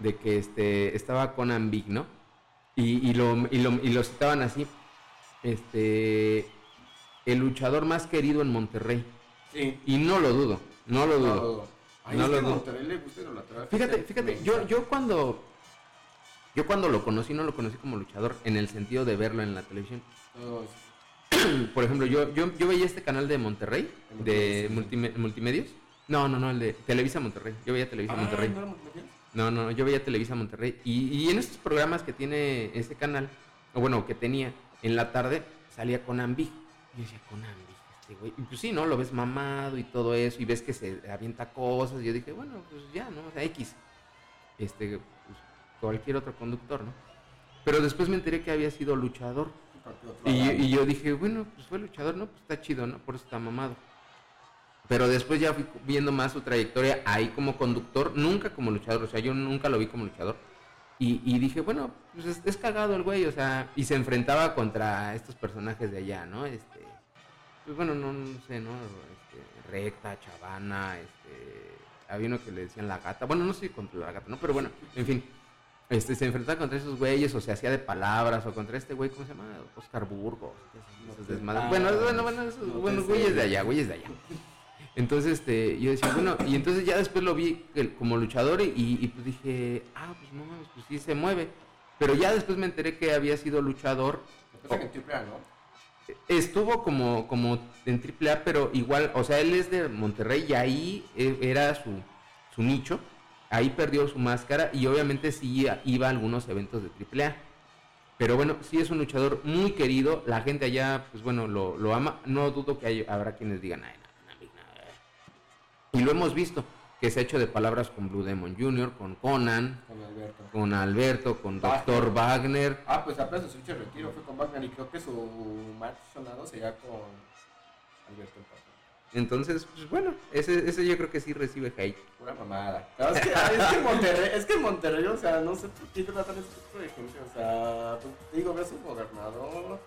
de que este, estaba Conan Big, ¿no? Y, y, lo, y, lo, y lo citaban así, este, el luchador más querido en Monterrey. Sí. Y no lo dudo, no lo dudo. No, Ay, No es lo que dudo. Monterrey le gusta idolatrar. Fíjate, fíjate, yo, yo cuando yo cuando lo conocí no lo conocí como luchador en el sentido de verlo en la televisión. Todos. *clears throat* Por ejemplo, yo, yo, yo veía este canal de Monterrey, de multime- multimedios. No, no, no, el de Televisa Monterrey. Yo veía Televisa Ah, Monterrey. ¿no? No, no, yo veía Televisa Monterrey. Y, y en estos programas que tiene ese canal, o bueno, que tenía en la tarde, salía con Ambi. Y yo decía, con Ambi, este güey. Y pues sí, ¿no? Lo ves mamado y todo eso, y ves que se avienta cosas. Y yo dije, bueno, pues ya, ¿no? O sea, X. Este, cualquier otro conductor, ¿no? Pero después me enteré que había sido luchador. Y, yo- y yo dije, bueno, pues fue luchador, ¿no? Pues está chido, ¿no? Por eso está mamado. Pero después ya fui viendo más su trayectoria ahí como conductor, nunca como luchador, o sea, yo nunca lo vi como luchador. Y, y dije, bueno, pues es, es cagado el güey, o sea, y se enfrentaba contra estos personajes de allá, ¿no? Este, pues bueno, no, no sé, ¿no? Este, recta, chavana, este, había uno que le decían la gata, bueno, no sé contra la gata, ¿no? Pero bueno, en fin, este, se enfrentaba contra esos güeyes, o se hacía de palabras, o contra este güey, ¿cómo se llama? Oscar Burgos, esos- desmadres. Ah, bueno, bueno, bueno, esos no sé. güeyes de allá, güeyes de allá. Entonces, este, yo decía, bueno, y entonces ya después lo vi como luchador y, y, pues dije, ah, pues no mames, pues sí se mueve. Pero ya después me enteré que había sido luchador. En Triple A, ¿no? Estuvo como, como en AAA, pero igual, o sea, él es de Monterrey y ahí eh, era su, su nicho. Ahí perdió su máscara y obviamente sí iba a algunos eventos de AAA. Pero bueno, sí es un luchador muy querido. La gente allá, pues bueno, lo, lo ama. No dudo que hay- habrá quienes digan, ay, no, no, no, no". Y lo hemos visto, que se ha hecho de palabras con Blue Demon Jr., con Conan, Con Alberto. con Alberto, con Wagner. Dr. Wagner. Ah, pues apenas su retiro fue con Wagner y creo que su match sonado sería con Alberto. Entonces, pues bueno, ese, ese yo creo que sí recibe hate. Pura mamada. Claro, es, que, es que Monterrey, es que Monterrey, o sea, no sé por qué tratan ese tipo de gente. O sea, pues, te digo, ves un gobernador.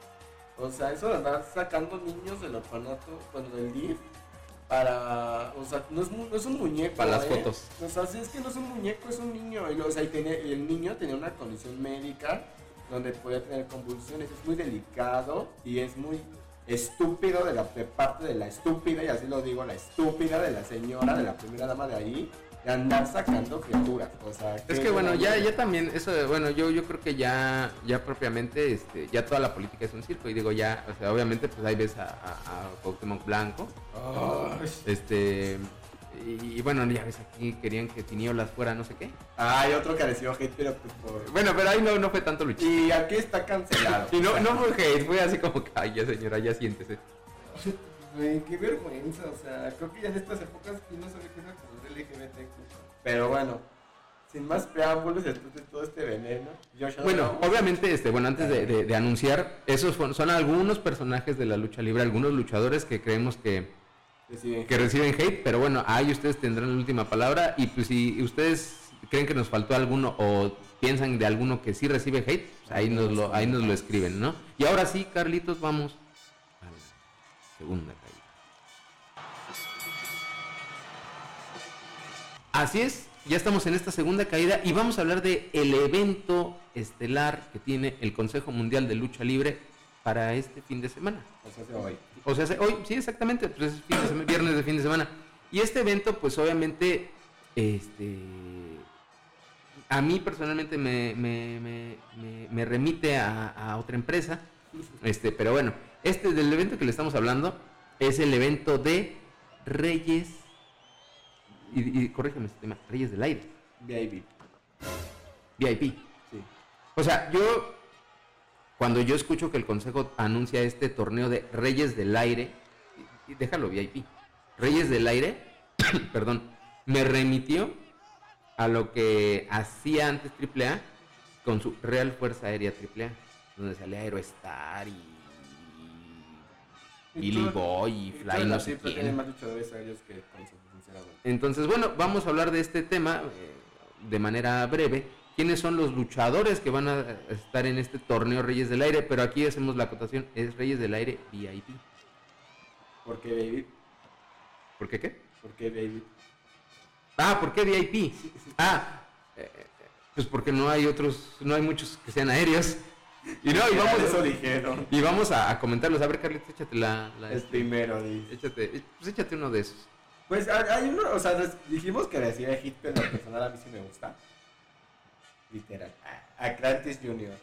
O sea, eso de andar sacando niños del orfanato, bueno, del DIF, para. O sea, no es, no es un muñeco. Para las ¿eh? fotos. O sea, sí, es que no es un muñeco, es un niño. Y, o sea, y, tenía- y el niño tenía una condición médica donde podía tener convulsiones. Es muy delicado y es muy estúpido de, la, de parte de la estúpida, y así lo digo, la estúpida de la señora, de la primera dama de ahí, de andar sacando criaturas. O sea, Es que bueno, ya, ya también, eso, bueno, yo, yo creo que ya, ya propiamente, este, ya toda la política es un circo, y digo ya, o sea, obviamente, pues ahí ves a, a, a Blanco, este, y, y bueno, ya ves aquí querían que Tiniolas fuera no sé qué. Ay, otro que recibió hate, pero pues por... Bueno, pero ahí no, no fue tanto lucha. Y aquí está cancelado. Y no, no fue hate, fue así como que, ay, ya señora, ya siéntese. *laughs* Qué vergüenza, o sea, creo que ya en estas épocas quién no sabe qué es la LGBT. Pero bueno, sin más preámbulos, después de todo este veneno, Bueno, obviamente, este, bueno, antes de, de- de anunciar, esos son, son algunos personajes de la lucha libre, algunos luchadores que creemos que, que reciben hate, pero bueno, ahí ustedes tendrán la última palabra y pues si ustedes creen que nos faltó alguno o piensan de alguno que sí recibe hate, pues ahí nos lo, ahí nos lo escriben, ¿no? Y ahora sí, Carlitos, vamos a la segunda caída. Así es, ya estamos en esta segunda caída y vamos a hablar de el evento estelar que tiene el Consejo Mundial de Lucha Libre para este fin de semana. O sea, hoy. O sea, se- hoy, sí, exactamente, pues es fin de sema- viernes de fin de semana. Y este evento, pues obviamente, este, a mí personalmente me, me- me- me- me remite a, a otra empresa, este, pero bueno, este del evento que le estamos hablando es el evento de Reyes, y, y corrígeme este tema, Reyes del Aire, VIP. VIP. Sí. O sea, yo, cuando yo escucho que el Consejo anuncia este torneo de Reyes del Aire, y, déjalo VIP, Reyes del Aire, *coughs* perdón, me remitió a lo que hacía antes AAA con su Real Fuerza Aérea AAA, donde salía Aerostar y Billy Boy y Fly no sé quién. más que. Entonces, bueno, vamos a hablar de este tema eh, de manera breve. ¿Quiénes son los luchadores que van a estar en este torneo Reyes del Aire? Pero aquí hacemos la acotación, es Reyes del Aire VIP. ¿Por qué baby? ¿Por qué qué? ¿Por qué baby? Ah, ¿por qué VIP? Ah, eh, Pues porque no hay otros, no hay muchos que sean aéreos. Y no, y vamos, Eso dijeron. y vamos a, a comentarlos. A ver, Carlitos, échate la... la- El primero, dice. échate, pues échate uno de esos. Pues hay uno, o sea, dijimos que decía hit, pero personal a mí sí me gusta. Literal. Atlantis Junior.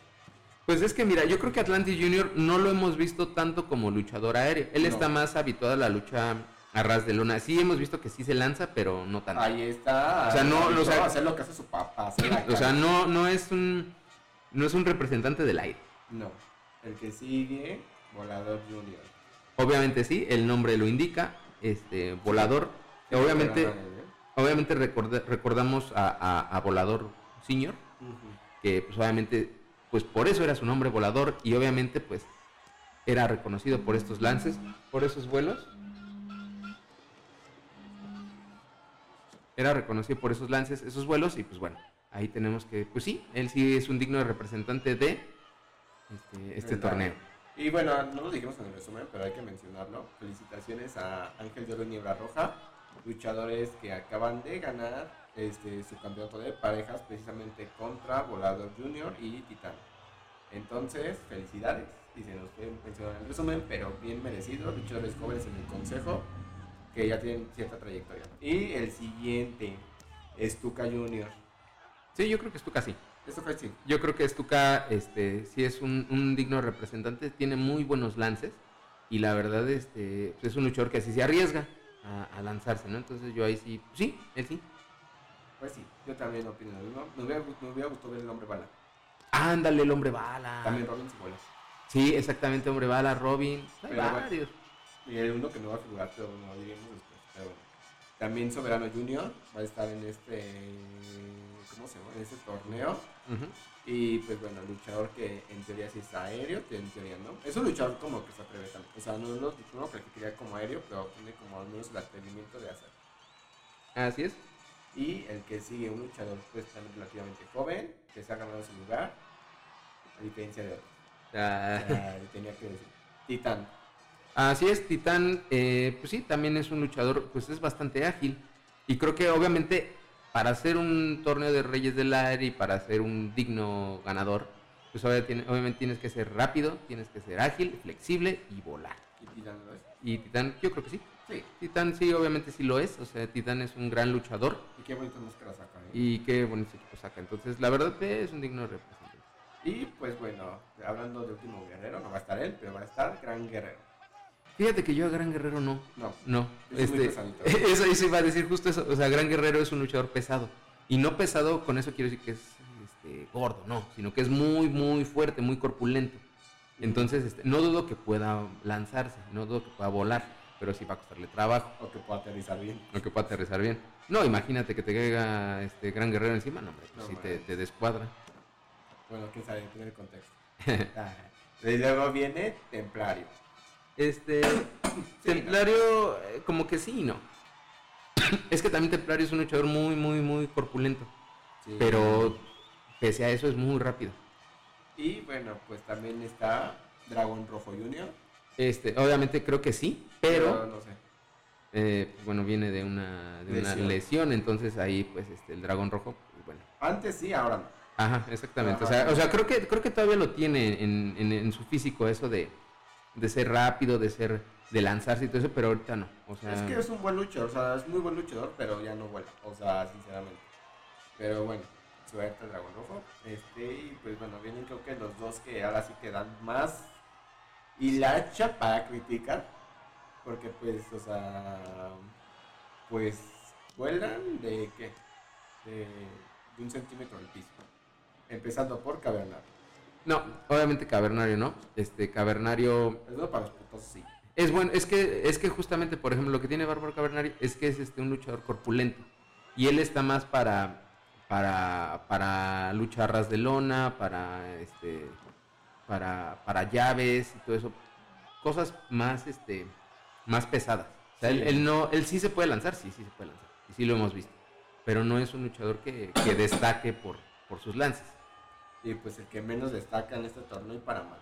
Pues es que mira, yo creo que Atlantis Junior no lo hemos visto tanto como luchador aéreo. Él No. está más habituado a la lucha a ras de lona. Sí hemos visto que sí se lanza, pero no tanto. Ahí está. O sea, no, habituado o sea- hacer lo que hace su papá. O sea, no, no es un no es un representante del aire. No. El que sigue, Volador Junior. Obviamente sí, el nombre lo indica, este volador. Obviamente, no, ¿eh? obviamente recorda- recordamos a, a- a Volador Senior. Que pues obviamente, pues por eso era su nombre Volador y obviamente pues era reconocido por estos lances, por esos vuelos. Era reconocido por esos lances, esos vuelos y pues bueno, ahí tenemos que, pues sí, él sí es un digno representante de este, este torneo. Y bueno, no lo dijimos en el resumen, pero hay que mencionarlo. Felicitaciones a Ángel de Oro y Niebla Roja, luchadores que acaban de ganar este, su campeonato de parejas precisamente contra Volador Junior y Titán. Entonces, felicidades. Y se nos fue mencionar en el resumen, pero bien merecido. Luchadores jóvenes en el consejo que ya tienen cierta trayectoria. Y el siguiente, Stuka Junior. Sí, yo creo que. Esto fue sí. Yo creo que Stuka, este, sí es un, un digno representante, tiene muy buenos lances y la verdad, este, es un luchador que así se arriesga a, a lanzarse, ¿no? Entonces yo ahí sí, sí, él sí. Pues sí, yo también opino lo mismo. Me hubiera, me hubiera gustado ver el hombre bala. Ándale, el hombre bala. También Robin Bolas. Sí, exactamente, hombre bala, Robin. Hay Pero bueno. Y el uno que no va a figurar, pero no lo diremos después. Pero bueno. También Soberano Junior va a estar en este. ¿Cómo se llama? En este torneo. Y pues bueno, luchador que en teoría sí es aéreo, que en teoría no. Es un luchador como que se atreve también. O sea, no lo, no lo calificaría como aéreo, pero tiene como al menos el atrevimiento de hacer. Así es. Y el que sigue, un luchador pues también relativamente joven, que se ha ganado su lugar, a diferencia de otros. Ah, tenía que decir. Titán. Así es, Titán, eh, pues sí, también es un luchador, pues es bastante ágil. Y creo que obviamente para ser un torneo de Reyes del Aire y para ser un digno ganador, pues obviamente tienes que ser rápido, tienes que ser ágil, flexible y volar. ¿Y Titán lo es? Y Titán, yo creo que sí. Sí. Titán sí, obviamente sí lo es. O sea, Titán es un gran luchador Y qué bonitas máscaras saca. ¿eh? y qué bonitos equipos saca. Entonces, la verdad es un digno representante. Y pues bueno, hablando de último guerrero, no va a estar él, pero va a estar Gran Guerrero. Fíjate que yo a Gran Guerrero no. No, No, Es muy este, *laughs* eso, eso iba a decir justo eso. O sea, Gran Guerrero es un luchador pesado. Y no pesado, con eso quiero decir que es este, gordo, no, sino que es muy, muy fuerte, muy corpulento. Entonces, este, no dudo que pueda lanzarse, no dudo que pueda volar, pero sí va a costarle trabajo, o que pueda aterrizar bien. o que pueda aterrizar bien. No, imagínate que te caiga este Gran Guerrero encima, no, hombre, pues No, sí te, descuadra. Bueno, quién sabe, depende del contexto. *laughs* Ah, y luego viene Templario. Este, *coughs* Templario, eh, como que sí y no. *coughs* es que también Templario es un luchador muy, muy, muy corpulento. Sí. Pero pese a eso es muy rápido. Y bueno, pues también está Dragón Rojo Junior. Este, obviamente creo que sí, pero no sé. eh, pues, bueno, viene de una, de una Lesión. lesión, entonces ahí pues este, el dragón rojo, pues, bueno. Antes sí, ahora no. Ajá, exactamente. O sea, o sea creo que creo que todavía lo tiene en, en- en su físico eso de, de ser rápido, de ser, de lanzarse y todo eso, pero ahorita no. O sea, Es que es un buen luchador, o sea, es muy buen luchador, pero ya no vuela. O sea, sinceramente. Pero bueno, suerte Dragón Rojo. Este, y pues bueno, vienen creo que los dos que ahora sí que dan más hilacha para criticar. Porque pues, o sea, pues vuelan de qué? De, de un centímetro al piso. Empezando por Cavernario. no, obviamente Cavernario no. Este Cavernario Es bueno para los putos, sí. Es bueno, es que, es que justamente, por ejemplo, lo que tiene Bárbaro Cavernario es que es este un luchador corpulento. Y él está más para, para, para luchar ras de lona, para este, para, para llaves y todo eso. Cosas más, este, más pesadas. O sea, él, no, él sí se puede lanzar, sí, sí se puede lanzar. Y sí lo hemos visto. Pero no es un luchador que, que destaque por, por sus lances. Y pues el que menos destaca en este torneo y para mal.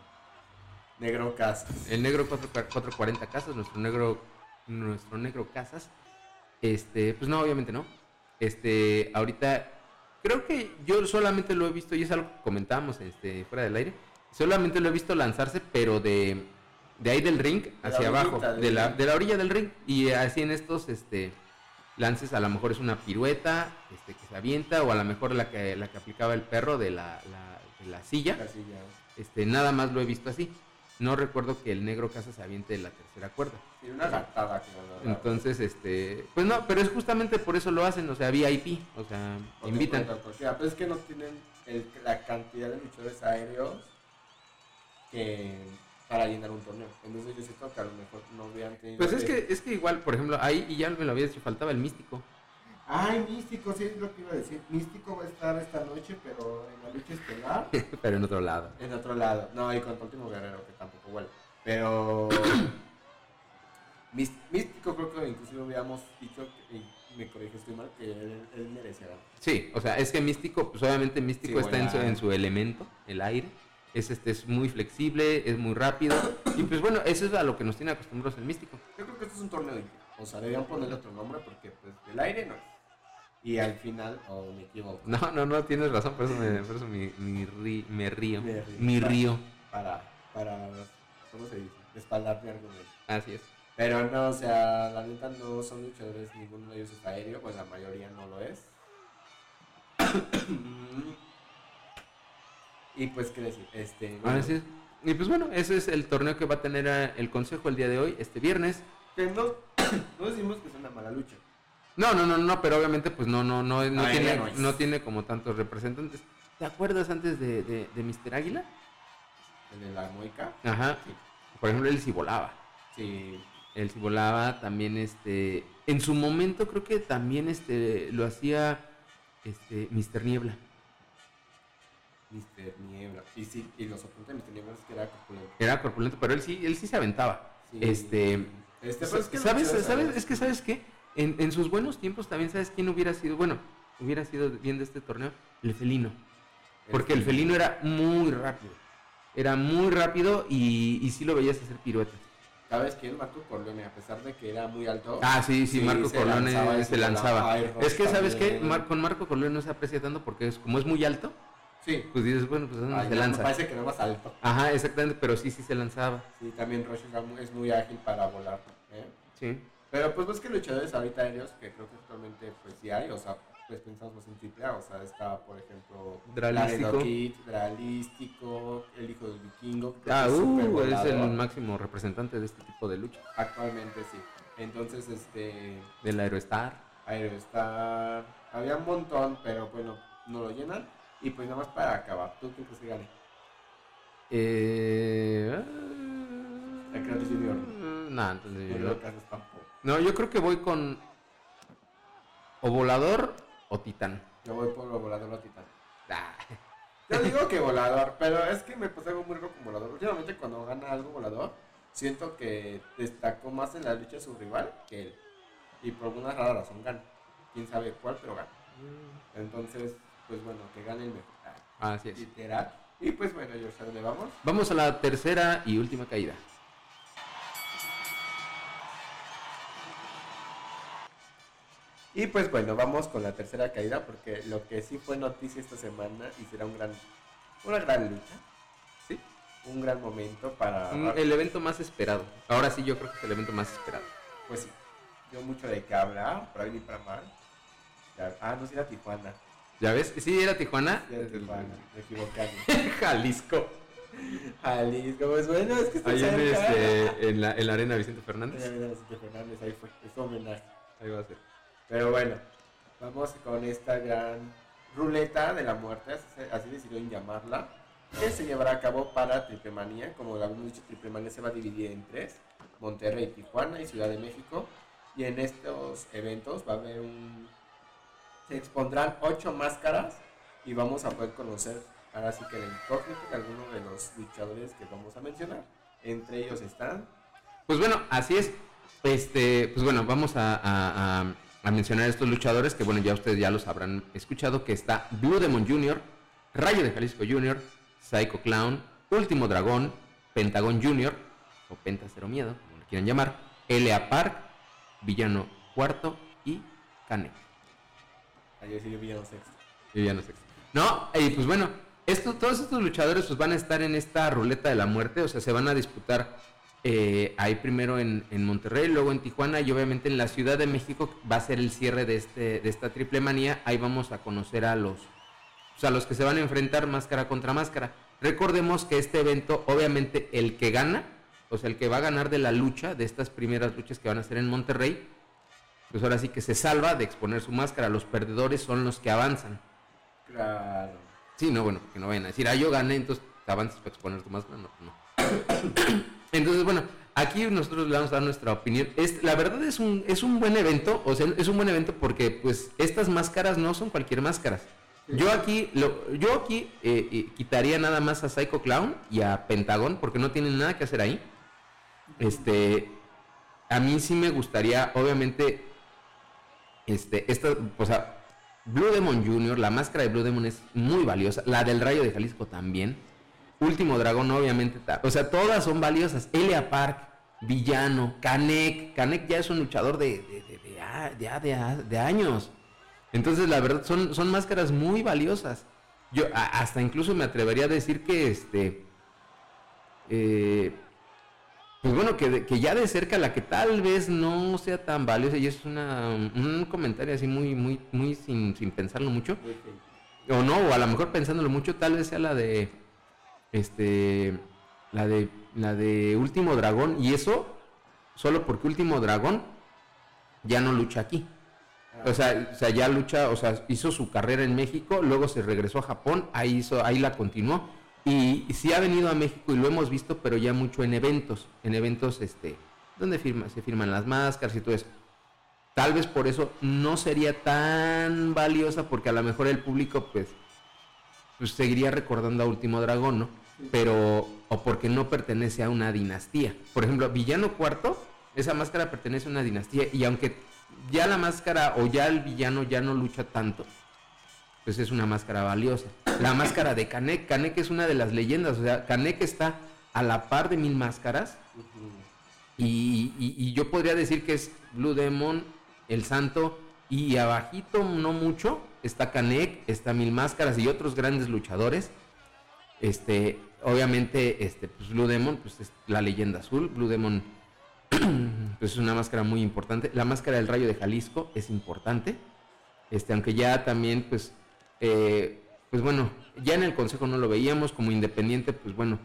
Negro Casas. El negro 4, 440 casas, nuestro negro, nuestro negro casas. Este, pues no, obviamente no. Este, ahorita creo que yo solamente lo he visto, y es algo que comentábamos este, fuera del aire, solamente lo he visto lanzarse, pero de, de ahí del ring hacia abajo, orillita de la, de la orilla del ring, y así en estos este, lances a lo mejor es una pirueta este, que se avienta, o a lo mejor la que, la que aplicaba el perro de la, la- de la silla, este, nada más lo he visto así. No recuerdo que el negro casa se aviente de la tercera cuerda. Sí, una lo Entonces, este, pues no, pero es justamente por eso lo hacen, o sea, VIP, o sea, Porque invitan. cuenta cualquiera, Pero es que no tienen el- la cantidad de luchadores aéreos que para llenar un torneo. Entonces yo siento que a lo mejor no hubieran tenido... Pues es que, es que igual, por ejemplo, ahí, y ya me lo había dicho, faltaba el místico. Ay, Místico, sí es lo que iba a decir. Místico va a estar esta noche, pero en la lucha estelar, *laughs* pero en otro lado. en otro lado. No, y con el último guerrero, que tampoco huele. Pero... *coughs* Mís- Místico creo que inclusive hubiéramos dicho, que- y me corrige, estoy mal, que él, él merecía. Sí, o sea, es que místico, pues obviamente místico Sí, está en su, en su elemento, el aire. Es, este, es muy flexible, es muy rápido. Y pues bueno, eso es a lo que nos tiene acostumbrados el místico. Yo creo que esto es un torneo híbrido. O sea, deberían ponerle otro nombre porque pues el aire no es. Y al final, o me equivoco, No, no, no, tienes razón, por eso me, por eso mi- mi ri- me río. Me río. Mi río. para, para, ¿cómo se dice? Respaldar mi argumento. Así es. Pero no, o sea, la neta no son luchadores, ninguno de ellos es aéreo, pues la mayoría no lo es. *coughs* y pues, ¿qué decir? Este, bueno, Así es. Y pues bueno, ese es el torneo que va a tener eh, el consejo el día de hoy, este viernes. que no, no decimos que es una mala lucha. No, no, no, no, pero obviamente pues no, no, no, no, Ah, tiene, no tiene como tantos representantes. ¿Te acuerdas antes de, de, de Mr. Águila? El de la. Ajá. Sí. Por ejemplo, él sí volaba. Sí. Él sí volaba, también este... En su momento creo que también este lo hacía este Mr. Niebla. Mr. Niebla. Y sí, y los apuntes de Mr. Niebla es que era corpulento. Era corpulento, pero él sí, él sí se aventaba. Sí. Este... Este, es que ¿Sabes? ¿Sabes? Es que, ¿sabes qué? En, en sus buenos tiempos también, ¿sabes quién hubiera sido? Bueno, hubiera sido bien de este torneo. El felino. Porque el felino era muy rápido. Era muy rápido y, y sí lo veías hacer piruetas. ¿Sabes quién? Marco Corleone, a pesar de que era muy alto. Ah, sí, sí, Marco Corleone lanzaba se lanzaba. Es que, ¿sabes qué? Mar- con Marco Corleone no se aprecia tanto porque es, como es muy alto, Sí. pues dices, bueno, pues ¿dónde Ay, se no, me lanza? parece que no más alto. Ajá, exactamente, pero sí, sí se lanzaba. Sí, también Rush es muy, ágil para volar. ¿eh? Sí. Pero pues ves que luchadores ahorita aéreos, que creo que actualmente pues sí hay, o sea, pues pensamos en triple A, o sea, está por ejemplo Dralístico. Kid, Dralístico, el hijo del vikingo, Ah, es uh, es el máximo representante de este tipo de lucha. Actualmente sí. Entonces, este, Del Aerostar. Aerostar, había un montón, pero bueno, no lo llenan. Y pues nada más para acabar, ¿tú quién crees que gane? Eh... Junior. No, entonces En yo- lo caso tampoco. No, yo creo que voy con o volador o titán. Yo voy por lo volador o titán. Ah, Yo digo que *laughs* volador, pero es que me puse algo muy rico con volador. Últimamente cuando gana algo volador, siento que destacó más en la lucha su rival que él. Y por alguna rara razón gana. Quién sabe cuál, pero gana. Entonces, pues bueno, que gane el mejor. Ah, Así es. Literal. Y pues bueno, George, ¿a dónde vamos? Vamos a la tercera y última caída. Y pues bueno, vamos con la tercera caída porque lo que sí fue noticia esta semana y será un gran, una gran lucha. Sí. Un gran momento para... El evento más esperado. Ahora sí, yo creo que es el evento más esperado. Pues sí, dio mucho de qué hablar, para bien y para mal. Ah, no, sí era Tijuana. ¿Ya ves? Sí, era Tijuana. Sí era Tijuana, me equivoqué. *laughs* Jalisco. Jalisco, pues bueno, es que está Ahí en, este, en, la, en la arena Vicente Fernández. viene Vicente Fernández, ahí fue, es homenaje. Ahí va a ser. Pero bueno, vamos con esta gran ruleta de la muerte, así, decidieron llamarla, que se llevará a cabo para Triple Manía. Como lo habíamos dicho, Triple Manía se va a dividir en tres, Monterrey, Tijuana y Ciudad de México. Y en estos eventos va a haber un... Se expondrán ocho máscaras y vamos a poder conocer ahora sí que la incógnita de algunos de los luchadores que vamos a mencionar. Entre ellos están... Pues bueno, así es. Este, pues bueno, vamos a, a- a- mencionar estos luchadores que bueno, ya ustedes ya los habrán escuchado, que está Blue Demon Jr., Rayo de Jalisco Jr., Psycho Clown, Último Dragón, Pentagon Jr., o Penta Cero Miedo, como le quieran llamar, L.A. Park, Villano Cuarto y Cane. Ahí sí yo villano sexto. Y ya no y pues bueno, esto, todos estos luchadores pues van a estar en esta ruleta de la muerte, o sea, se van a disputar eh, ahí primero en, en, Monterrey, luego en Tijuana y obviamente en la Ciudad de México va a ser el cierre de, este, de esta triple manía. Ahí vamos a conocer a los, o sea, los que se van a enfrentar máscara contra máscara. Recordemos que este evento, obviamente, el que gana, o sea, el que va a ganar de la lucha, de estas primeras luchas que van a ser en Monterrey, pues ahora sí que se salva de exponer su máscara. Los perdedores son los que avanzan. Claro. Sí, no, bueno, que no vayan a decir, ah, yo gané, entonces te avanzas para exponer tu máscara. No, no. *coughs* entonces, bueno, aquí nosotros le vamos a dar nuestra opinión. Es, la verdad es un, es un buen evento, o sea, es un buen evento porque pues estas máscaras no son cualquier máscaras. Yo aquí, lo, yo aquí eh, eh, quitaría nada más a Psycho Clown y a Pentagon porque no tienen nada que hacer ahí. Este, a mí sí me gustaría, obviamente, este, esta, o sea, Blue Demon Jr., la máscara de Blue Demon es muy valiosa, la del Rayo de Jalisco también. Último Dragón, obviamente, o sea, todas son valiosas. Elia Park, Villano, Kanek, Kanek ya es un luchador de, de, de años. Entonces, la verdad, son, son máscaras muy valiosas. Yo hasta incluso me atrevería a decir que este. Eh, pues bueno, que, que, ya de cerca la que tal vez no sea tan valiosa, y es una, un comentario así muy, muy, muy sin, sin pensarlo mucho. O no, o a lo mejor pensándolo mucho, tal vez sea la de. Este. La de. La de Último Dragón. Y eso, solo porque Último Dragón ya no lucha aquí. O sea, o sea, ya lucha, o sea, hizo su carrera en México, luego se regresó a Japón, ahí hizo, ahí la continuó. Y, sí ha venido a México y lo hemos visto, pero ya mucho en eventos, en eventos este, donde firma, se firman las máscaras y todo eso. Tal vez por eso no sería tan valiosa, porque a lo mejor el público, pues, pues seguiría recordando a Último Dragón, ¿no? Pero, o porque no pertenece a una dinastía. Por ejemplo, Villano Cuarto, esa máscara pertenece a una dinastía, y aunque ya la máscara o ya el villano ya no lucha tanto, pues es una máscara valiosa. La máscara de Kanek, Kanek es una de las leyendas, o sea, Kanek está a la par de mil máscaras. Y, yo podría decir que es Blue Demon, el santo, y abajito, no mucho, está Kanek, está Mil Máscaras y otros grandes luchadores. Este, obviamente, este, pues Blue Demon, pues es la leyenda azul. Blue Demon *clears throat* pues es una máscara muy importante. La máscara del Rayo de Jalisco es importante. Este, aunque ya también, pues, eh, pues bueno, ya en el Consejo no lo veíamos como independiente, pues bueno,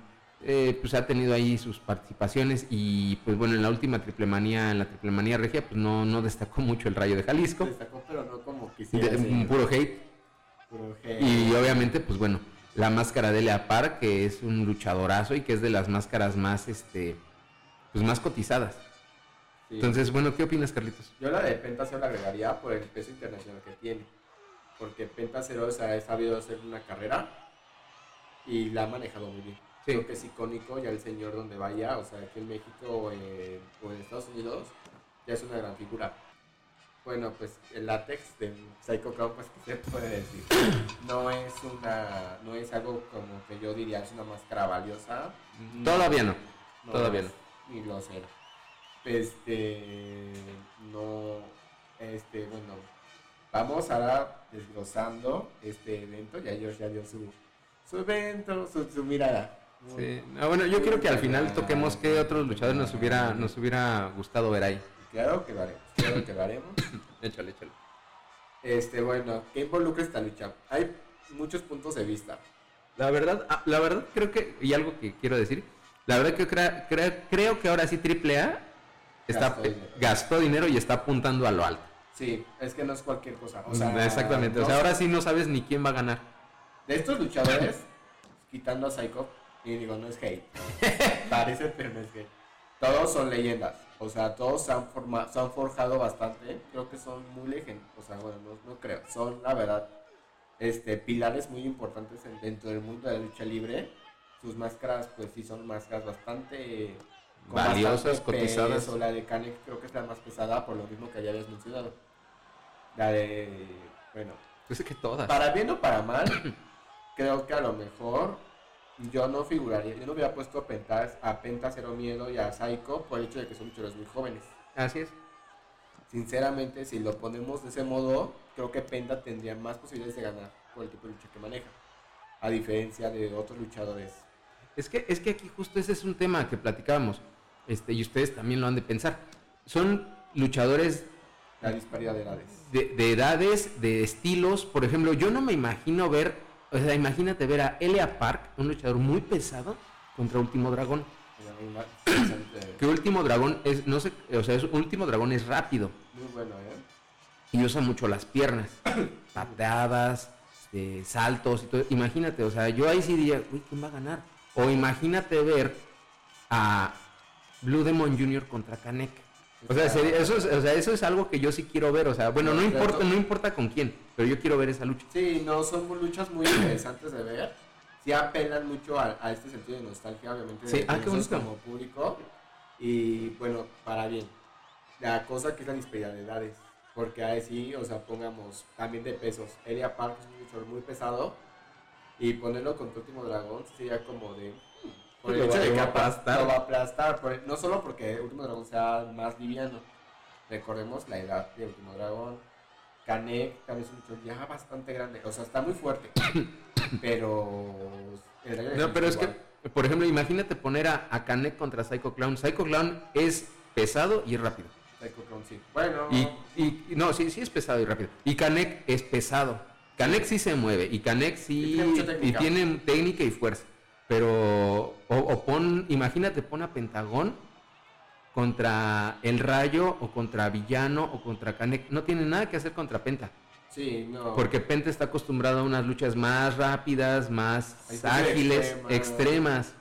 eh, pues ha tenido ahí sus participaciones y pues bueno, en la última triplemanía, en la triplemanía regia, pues no, no destacó mucho el Rayo de Jalisco. Destacó, pero no como quisiera. puro, hate. puro hate. Y obviamente, pues bueno, la máscara de Leapar, que es un luchadorazo y que es de las máscaras más, este, pues más cotizadas. Entonces, bueno, ¿qué opinas, Carlitos? Yo la de Pentacero la agregaría por el peso internacional que tiene. Porque Pentacero o sea, ha sabido hacer una carrera y la ha manejado muy bien. Creo que es icónico, ya el señor donde vaya, o sea, aquí en México o en, Estados Unidos, ya es una gran figura. Bueno, pues el látex de Psycho Clown, pues que se puede decir, *clears throat* no es una, no es algo como que yo diría es una máscara valiosa. Todavía no, todavía no. Ni lo sé este, no, este, bueno, vamos ahora desglosando este evento. Ya George ya dio su, su evento, su, mirada. Sí. Ah, bueno, yo quiero que al final toquemos qué otros luchadores nos hubiera, nos hubiera gustado ver ahí. Claro que lo haremos, claro que lo haremos. *coughs* échale, échale. Este, bueno, ¿qué involucra esta lucha? Hay muchos puntos de vista. La verdad, ah, la verdad creo que, y algo que quiero decir, la verdad que creo, creo, creo que ahora sí AAA está, gastó, dinero. y está apuntando a lo alto. Sí, es que no es cualquier cosa. Exactamente, o sea, ahora sí no sabes ni quién va a ganar. De estos luchadores, quitando a Psycho, y digo, no es hate. *laughs* Parece, pero no es hate. Todos son leyendas. O sea, todos se han, se han forjado bastante. Creo que son muy leyendas. O sea, bueno, no, creo. Son, la verdad, este, pilares muy importantes dentro del mundo de la lucha libre. Sus máscaras, pues sí, son máscaras bastante valiosas, cotizadas. O la de Kanek creo que es la más pesada, por lo mismo que ya habías mencionado. La de. Bueno. Sé que todas. Para bien o para mal, *clears throat* creo que a lo mejor yo no figuraría. Yo no hubiera puesto a Penta, a Penta Cero Miedo y a Psycho por el hecho de que son luchadores muy jóvenes. Así es. Sinceramente, si lo ponemos de ese modo, creo que Penta tendría más posibilidades de ganar. por el tipo de lucha que maneja. A diferencia de otros luchadores. Es que, es que aquí justo ese es un tema que platicábamos. Este, y ustedes también lo han de pensar. Son luchadores La disparidad de edades. de, de edades, de estilos. Por ejemplo, yo no me imagino ver, o sea, imagínate ver a Elia Park, un luchador muy pesado, contra Último Dragón. Que Último Dragón es, no sé, o sea, es, Último Dragón es rápido Muy bueno, ¿eh? y usa mucho las piernas, *coughs* pateadas, este, saltos y todo. Imagínate, o sea, yo ahí sí diría, uy, ¿quién va a ganar? O imagínate ver a Blue Demon Jr. contra Kanek. O sea, sería- eso es, o sea, eso es algo que yo sí quiero ver. O sea, bueno, no importa, no importa con quién, pero yo quiero ver esa lucha. Sí, no, son luchas muy interesantes de ver. Sí apelan mucho a, a este sentido de nostalgia, obviamente, Sí, de ah, qué como público. Y bueno, para bien. La cosa que es la disparidad de edades. Porque ahí sí, o sea, pongamos también de pesos. Elia Park es un luchador muy pesado. Y ponerlo contra Último Dragón sería como de. Por el Lo hecho va- de que aplastar. Lo va a aplastar. por- no solo porque Último Dragón sea más liviano. Recordemos la edad de Último Dragón. Kanek también es un luchador ya bastante grande. O sea, está muy fuerte. *coughs* pero. el No, pero es que, por ejemplo, imagínate poner a, a Kanek contra Psycho Clown. Psycho Clown es pesado y es rápido. Psycho Clown, sí. Bueno, Y, y- y- no, sí, sí es pesado y rápido. Y Kanek es pesado. Kanek sí se mueve y Kanek sí Y tiene técnica y fuerza. Pero o, o pon, imagínate pon a Pentagón contra el Rayo o contra Villano o contra Kanek. No tiene nada que hacer contra Penta, sí, no. porque Penta está acostumbrado a unas luchas más rápidas, más ágiles, extremas. extremas.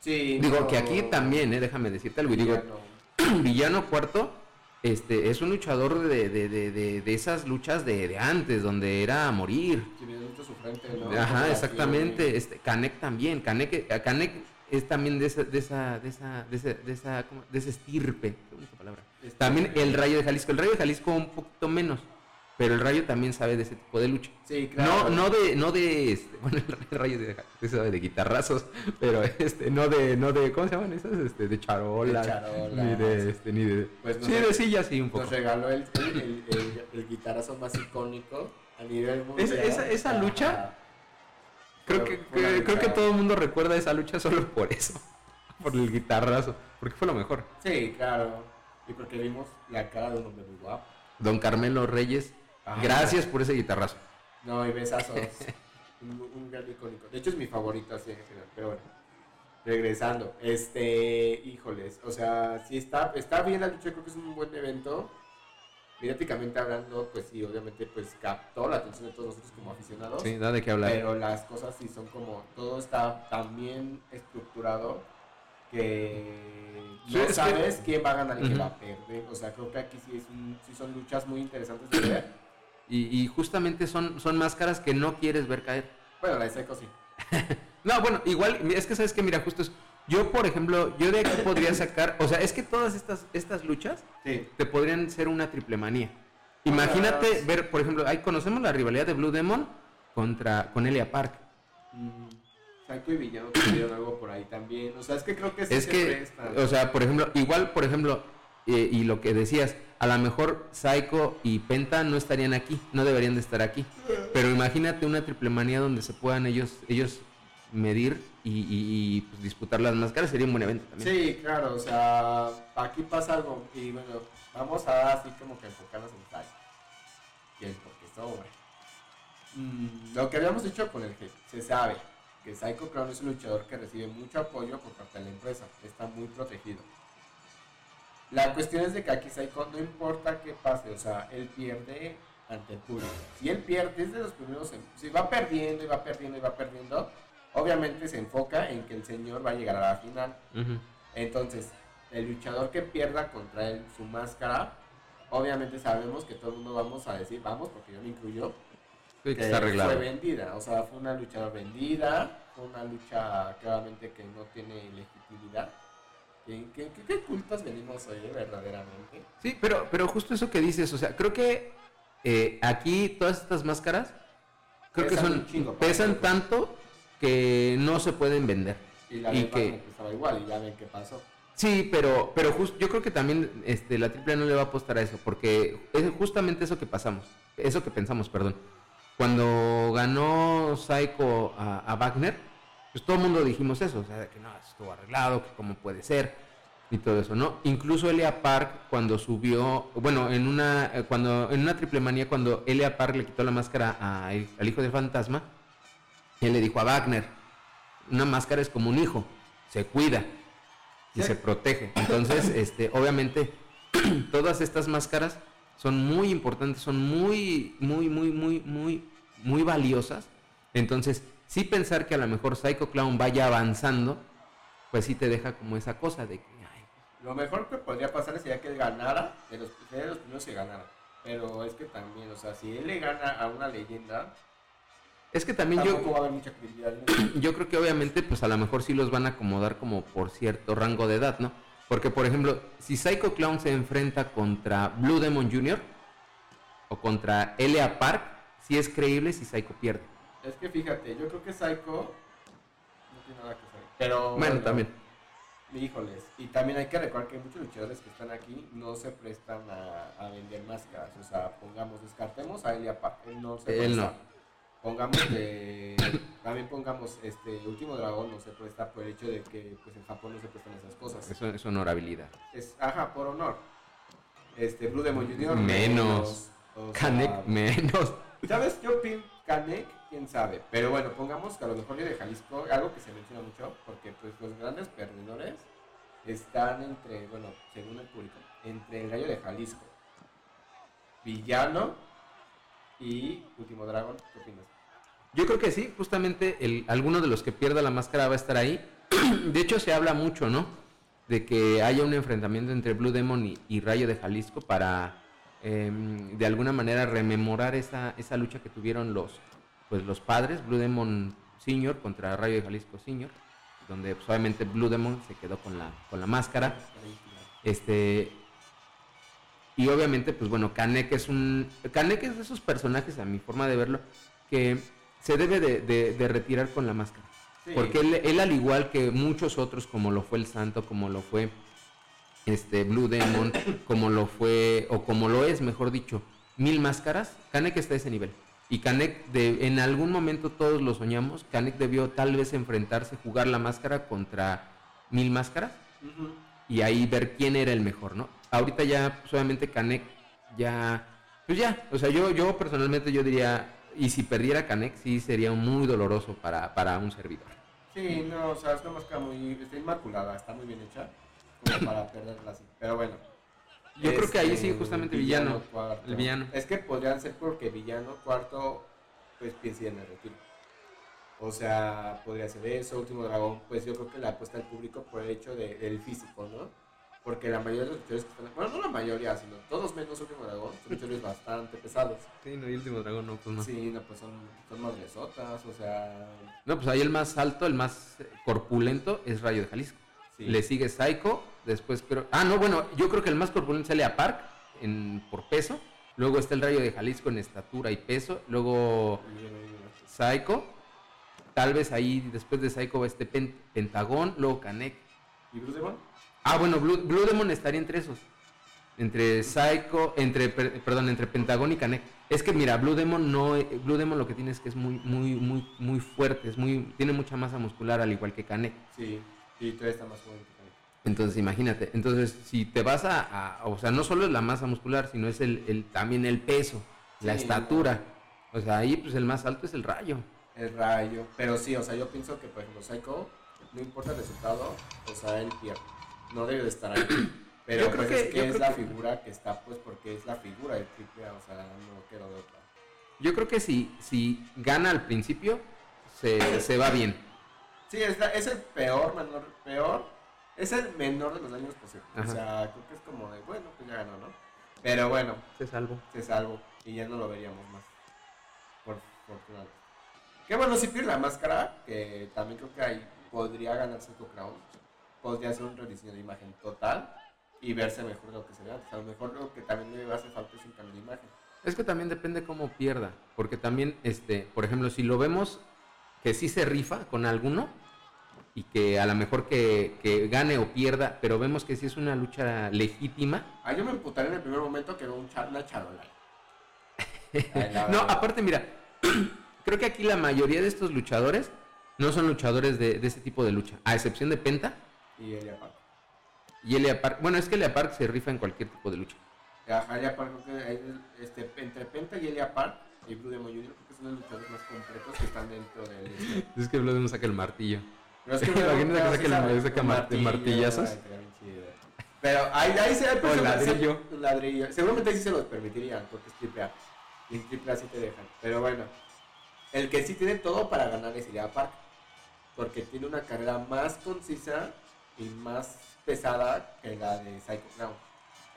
Sí, Digo no. que aquí también, eh, déjame decirte algo. Digo. Villano *clears throat* Cuarto este, es un luchador de, de, de, de, de esas luchas de, de antes, donde era a morir. Visto su frente, ¿no? Ajá, exactamente. así, Este, Canek también. Canek, eh, Canek es también de esa, de esa, de esa, de esa, de esa, ¿cómo? de ese estirpe. Qué bonita palabra. Estirpe. También el Rayo de Jalisco. El Rayo de Jalisco un poquito menos. Pero el Rayo también sabe de ese tipo de lucha. Sí, claro. No, no de, no de, este, *laughs* bueno, el rayo de, de, sabe de guitarrazos, pero este, no de, no de, ¿cómo se llaman esas? Este, de charola. De charola, Ni de, este, ni de, Pues sí, de silla sí un poco. Nos regaló el, el, el, guitarazo más icónico a nivel mundial. Esa- esa- esa lucha, Creo que, que- creo que todo el mundo recuerda esa lucha solo por eso. *laughs* Por el guitarrazo. Porque fue lo mejor. Sí, claro. Y porque vimos la cara de un hombre muy guapo. Don Carmelo Reyes, Ajá. gracias por ese guitarrazo. No, y besazos. *laughs* un, un gran icónico. De hecho, es mi favorito así en general. Pero bueno. Regresando. Este, híjoles. O sea, sí está, está bien la lucha. Creo que es un buen evento. Mediáticamente hablando, pues sí, obviamente, pues captó la atención de todos nosotros como aficionados. Sí, da de qué hablar. Pero las cosas sí son como, todo está tan bien estructurado que Sí, no que- sabes quién va a ganar y quién va a perder. O sea, creo que aquí sí, es un- sí son luchas muy interesantes de ver. Y, y justamente son, son máscaras que no quieres ver caer. Bueno, la de Seiko sí. *laughs* No, bueno, igual, es que sabes que, mira, justo es. Yo, por ejemplo, yo de aquí podría sacar. O sea, es que todas estas, estas luchas Sí. te podrían ser una triple manía. Imagínate Ah, ver, por ejemplo, ahí conocemos la rivalidad de Blue Demon contra con Elia Park. Mm, Psycho y Villano tuvieron algo por ahí también. O sea, es que creo que sí es que, presta. o sea, por ejemplo, igual, por ejemplo, eh, y lo que decías, a lo mejor Psycho y Penta no estarían aquí, no deberían de estar aquí. Pero imagínate una triple manía donde se puedan ellos, ellos medir y, pues, disputar las máscaras, sería un buen evento también. Sí, claro, o sea, aquí pasa algo y bueno, vamos a así como que enfocarnos en Psycho. Y porque sobra. Mm, lo que habíamos dicho con el jefe, se sabe que Psycho Crown es un luchador que recibe mucho apoyo por parte de la empresa, está muy protegido. La cuestión es de que aquí Psycho no importa qué pase, o sea, él pierde ante el público. Si él pierde, es de los primeros, si va perdiendo y va perdiendo y va perdiendo, obviamente se enfoca en que el señor va a llegar a la final. Entonces, el luchador que pierda contra él su máscara, obviamente sabemos que todo el mundo vamos a decir, vamos, porque yo me incluyo, Sí, que que está arreglado. fue vendida. O sea, fue una luchadora vendida, fue una lucha claramente que no tiene legitimidad. ¿Qué, qué, cultos venimos hoy, verdaderamente? Sí, pero, pero justo eso que dices, o sea, creo que eh, aquí todas estas máscaras creo que Pesan son un chingo, pesan tanto que no se pueden vender. Y la Y que- estaba igual, y ya ven qué pasó. Sí, pero pero jus- yo creo que también este la triple no le va a apostar a eso, porque es justamente eso que pasamos, eso que pensamos, perdón. cuando ganó Psycho a, a Wagner, pues todo el mundo dijimos eso, o sea, que no, estuvo arreglado, que cómo puede ser y todo eso, ¿no? Incluso Elia Park cuando subió, bueno, en una eh, cuando en una triple manía cuando Elia Park le quitó la máscara a- al hijo del fantasma, él le dijo a Wagner, una máscara es como un hijo, se cuida y Sí. se protege. Entonces, *laughs* este, obviamente, *clears throat* todas estas máscaras son muy importantes, son muy, muy, muy, muy, muy, muy valiosas. Entonces, sí pensar que a lo mejor Psycho Clown vaya avanzando, pues sí te deja como esa cosa de que, ay, Lo mejor que podría pasar sería que él ganara, de los, de los primeros que ganara. Pero es que también, o sea, si él le gana a una leyenda, es que también yo, va a haber mucha *clears throat* yo creo que obviamente pues a lo mejor sí los van a acomodar como por cierto rango de edad, ¿no? Porque por ejemplo, si Psycho Clown se enfrenta contra Blue Demon Jr. o contra Elia Park, sí es creíble si Psycho pierde. Es que fíjate, yo creo que Psycho no tiene nada que hacer. Pero Bueno, también. Híjoles, y también hay que recordar que muchos luchadores que están aquí no se prestan a, a vender máscaras. O sea, pongamos, descartemos a Elia Park, él no se Él presta. no. Pongamos de, *coughs* también pongamos este Último Dragón no se presta por el hecho de que pues en Japón no se prestan esas cosas. Eso es honorabilidad. Es, ajá, por honor. Este, Blue Demon Jr. Menos. o sea, Kanek menos. ¿Sabes? Yo pin Canek, quién sabe. Pero bueno, pongamos que a lo mejor yo de Jalisco, algo que se menciona mucho, porque pues los grandes perdedores están entre, bueno, según el público, entre el gallo de Jalisco, Villano y Último Dragón. ¿Qué opinas? Yo creo que sí, justamente el, alguno de los que pierda la máscara va a estar ahí. *clears throat* De hecho, se habla mucho, ¿no? De que haya un enfrentamiento entre Blue Demon y, Rayo de Jalisco para, em, de alguna manera, rememorar esa lucha que tuvieron los, pues, los padres, Blue Demon Senior contra Rayo de Jalisco Senior, donde pues, obviamente Blue Demon se quedó con la, con la máscara. Este. Y obviamente, pues bueno, Kanek es un. Es de esos personajes, a mi forma de verlo, que se debe de, de- de retirar con la máscara. Sí. Porque él, él, al igual que muchos otros, como lo fue el Santo, como lo fue este Blue Demon, *coughs* como lo fue, o como lo es, mejor dicho, Mil Máscaras, Kanek está a ese nivel. Y Kanek, de, en algún momento todos lo soñamos, Kanek debió tal vez enfrentarse, jugar la máscara contra Mil Máscaras y ahí ver quién era el mejor, ¿no? Ahorita ya, obviamente Canek ya, pues ya, o sea, yo, yo personalmente yo diría, y si perdiera Canek, sí sería muy doloroso para, para un servidor. Sí, no, o sea, es una máscara muy, está inmaculada, está muy bien hecha, como para perderla así. Pero bueno. Yo creo que ahí sí, Este, justamente villano, cuarto. el villano. Es que podrían ser porque villano cuarto, pues piensa en el retiro. O sea, podría ser eso, último dragón, pues yo creo que la apuesta del público por el hecho de- del físico, ¿no? Porque la mayoría de los luchadores que están, bueno, no la mayoría, sino todos menos último dragón, son luchadores bastante pesados. Sí, no, y último dragón no, pues no. Sí, no, pues son, son madresotas, o sea, No, pues ahí el más alto, el más corpulento es Rayo de Jalisco. Sí. Le sigue Psycho, después creo... Ah, no, bueno, yo creo que el más corpulento sale a Park en, por peso. Luego está el Rayo de Jalisco en estatura y peso. Luego Psycho. Tal vez ahí después de Psycho va este Pen- Pentagón, luego Kanek. ¿Y Bruce Demon? Ah, bueno, Blue, Blue Demon estaría entre esos. Entre Psycho, entre, per- perdón, entre Pentagón y Kanek. Es que mira, Blue Demon no, Blue Demon lo que tiene es que es muy, muy, muy, muy fuerte, es muy, tiene mucha masa muscular al igual que Kanek. Sí, y todavía está más joven. Entonces, imagínate. Entonces, si te vas a, a- o sea, no solo es la masa muscular, sino es el, el- también el peso, la Sí, estatura. O sea, ahí pues el más alto es el rayo. El rayo. Pero sí, o sea, yo pienso que, por ejemplo, Psycho, no importa el resultado, o sea, él pierde. No debe de estar ahí. *clears throat* Pero Yo creo pues, que- es que la que- figura que está, pues, porque es la figura del triple A, o sea, no queda de otra. Yo creo que si, si gana al principio, se, se va bien. Sí, es, la- es el peor, menor, peor, es el menor de los daños posibles. Ajá. O sea, creo que es como de, bueno, pues ya ganó, ¿no? Pero bueno, Se salvo. se salvo y ya no lo veríamos más. Por fortuna. Que bueno, si pierde la máscara, que también creo que ahí podría ganar Psycho Crown, podría hacer un rediseño de imagen total y verse mejor de lo que se ve antes. A lo mejor lo que también le hace falta es un cambio de imagen. Es que también depende cómo pierda. Porque también, este, por ejemplo, si lo vemos que sí se rifa con alguno y que a lo mejor que, que gane o pierda, pero vemos que sí es una lucha legítima. Ah, yo me emputaré en el primer momento que veo un cha- una charola. *laughs* Ay, No, aparte, mira, *clears throat* creo que aquí la mayoría de estos luchadores no son luchadores de, de este tipo de lucha, a excepción de Penta Y Elia Park. y Elia Park. Bueno, es que Elia Park se rifa en cualquier tipo de lucha. Ajá, Elia Park, este, entre Penta y Elia Park y Blue Demon Jr. son los luchadores más completos que están dentro del... *laughs* este. Es que Blood no saca el martillo. Pero es que *laughs* saque sí la- sabe, saca con mar- martillazos. Pero ahí, ahí se O el ladrillo. Un ladrillo. Seguramente ahí sí se los permitirían porque es triple A. Y en triple A sí te dejan. Pero bueno, el que sí tiene todo para ganar es Elia Park. Porque tiene una carrera más concisa y más pesada que la de Psycho Clown.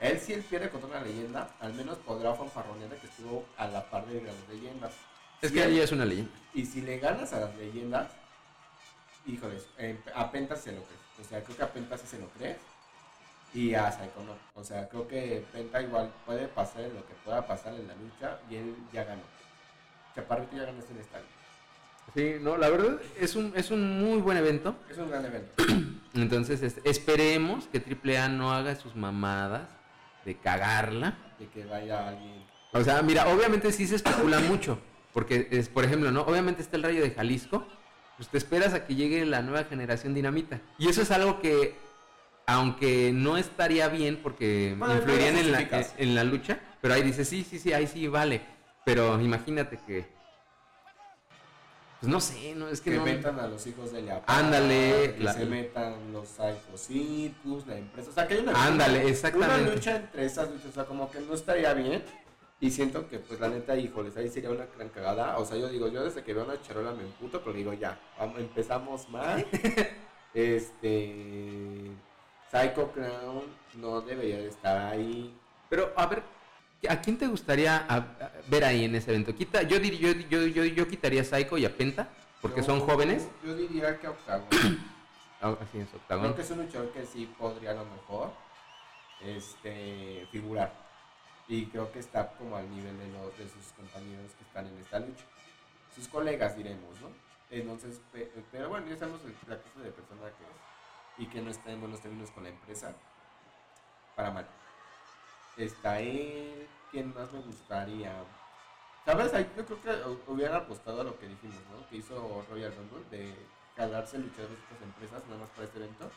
Él si él pierde contra una leyenda, al menos podrá fanfarronear que estuvo a la par de las leyendas. Es que él- ella es una leyenda. y si le ganas a las leyendas, híjoles, eh, a Penta se lo crees. O sea, creo que a Penta sí se lo crees. Y a Psycho no. O sea, creo que Penta igual puede pasar en lo que pueda pasar en la lucha y él ya ganó. Chaparrito ya ganó este estadio. Sí, no, la verdad es un, es un muy buen evento. Es un gran evento. *clears throat* Entonces, este, esperemos que AAA no haga sus mamadas de cagarla. De que vaya alguien. O sea, mira, obviamente sí se especula mucho. Porque, es, por ejemplo, ¿no? Obviamente está el rayo de Jalisco. Pues te esperas a que llegue la nueva generación dinamita. Y eso es algo que, aunque no estaría bien porque Bueno, influirían en la, justificas. en la lucha, pero ahí dice, sí, sí, sí, ahí sí vale. Pero imagínate que... Pues no sé, no, es que, Que no... metan a los hijos de Leapar. Ándale, Que la- se metan los Psycho la empresa. O sea, que hay una. Ándale, Una exactamente. lucha entre esas luchas. O sea, como que no estaría bien. Y siento que, pues, la neta, híjoles, ahí sería una gran cagada. O sea, yo digo, yo desde que veo una charola me emputo, pero digo, ya, empezamos mal. *laughs* este. Psycho Crown no debería de estar ahí. Pero, a ver, ¿a quién te gustaría a- a- ver ahí en ese evento? Quita, yo, dir- yo, yo, yo, yo quitaría a Psycho y a Penta, porque son jóvenes. Yo diría que Octagon. *coughs* Ah, así es, Creo Octagon. que es un luchador que sí podría a lo mejor este, figurar. Y creo que está como al nivel de, los, de sus compañeros que están en esta lucha. Sus colegas, diremos, ¿no? Entonces, pe- pero bueno, ya sabemos la clase de persona que es. Y que no está en buenos términos con la empresa. Para mal. Está él. ¿Quién más me gustaría? ¿Sabes? Yo creo que hu- hubiera apostado a lo que dijimos, ¿no? Que hizo Royal Rumble de jalarse luchadores de estas empresas nada más para este evento.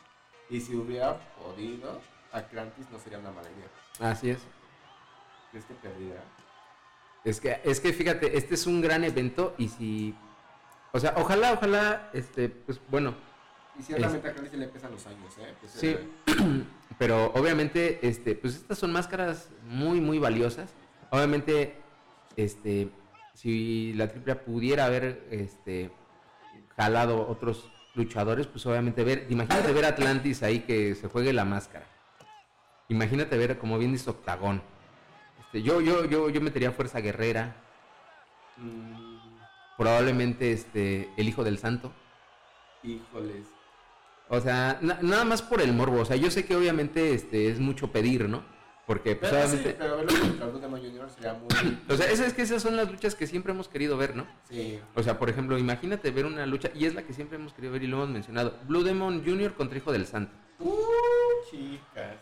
Y si hubiera podido, Atlantis no sería una mala idea. Así es. ¿Crees que perdiera? Es que, es que fíjate, este es un gran evento y si... O sea, ojalá, ojalá, este, pues bueno, Y ciertamente a se le pesan los años, ¿eh? Pues, Sí, eh, *clears throat* pero obviamente, este, pues estas son máscaras muy, muy valiosas. Obviamente, este, si la AAA pudiera haber, este, jalado otros luchadores, pues obviamente ver, imagínate ver a Atlantis ahí que se juegue la máscara. Imagínate ver, como bien dice Octagón. Este, yo, yo, yo, yo metería Fuerza Guerrera, mm, probablemente, este, el Hijo del Santo. híjoles. O sea, na- nada más por el morbo. O sea, yo sé que obviamente este es mucho pedir, ¿no? Porque pues Pero obviamente... sí, pero verlo contra Blue Demon Jr. sería muy... *clears throat* O sea, esas, es que esas son las luchas que siempre hemos querido ver, ¿no? Sí. O sea, por ejemplo, imagínate ver una lucha, y es la que siempre hemos querido ver y lo hemos mencionado, Blue Demon Jr. contra Hijo del Santo. Uh, chicas.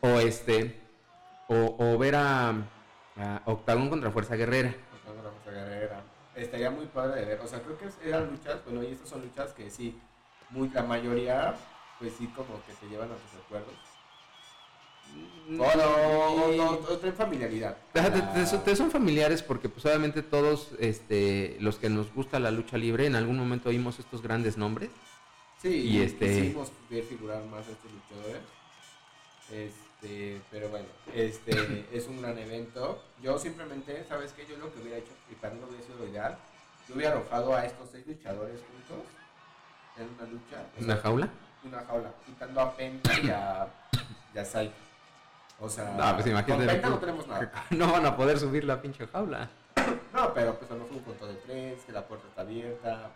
O este, o, o ver a, a Octagon contra Fuerza Guerrera. Contra Fuerza Guerrera. Estaría muy padre de ver. O sea, creo que eran luchas, bueno, y estas son luchas que sí, muy, la mayoría, pues sí, como que te llevan a tus recuerdos. O no, o no, o traen familiaridad. Te, son- familiares porque pues obviamente todos este, los que nos gusta la lucha libre en algún momento oímos estos grandes nombres. Sí, Y y este- quisimos ver figurar más a estos luchadores. Este, pero bueno, este es un gran evento. Yo simplemente, ¿sabes qué? Yo lo que hubiera hecho, y para mí no hubiera sido lo ideal, yo hubiera arrojado a estos seis luchadores juntos en una lucha. o ¿Una jaula? una jaula, quitando a Penta y a, y a Psycho. O sea, No, pues imagínate. con Penta no tenemos nada. *laughs* No van a poder subir la pinche jaula. *coughs* No, pero pues a lo mejor un conto de tres, que la puerta está abierta.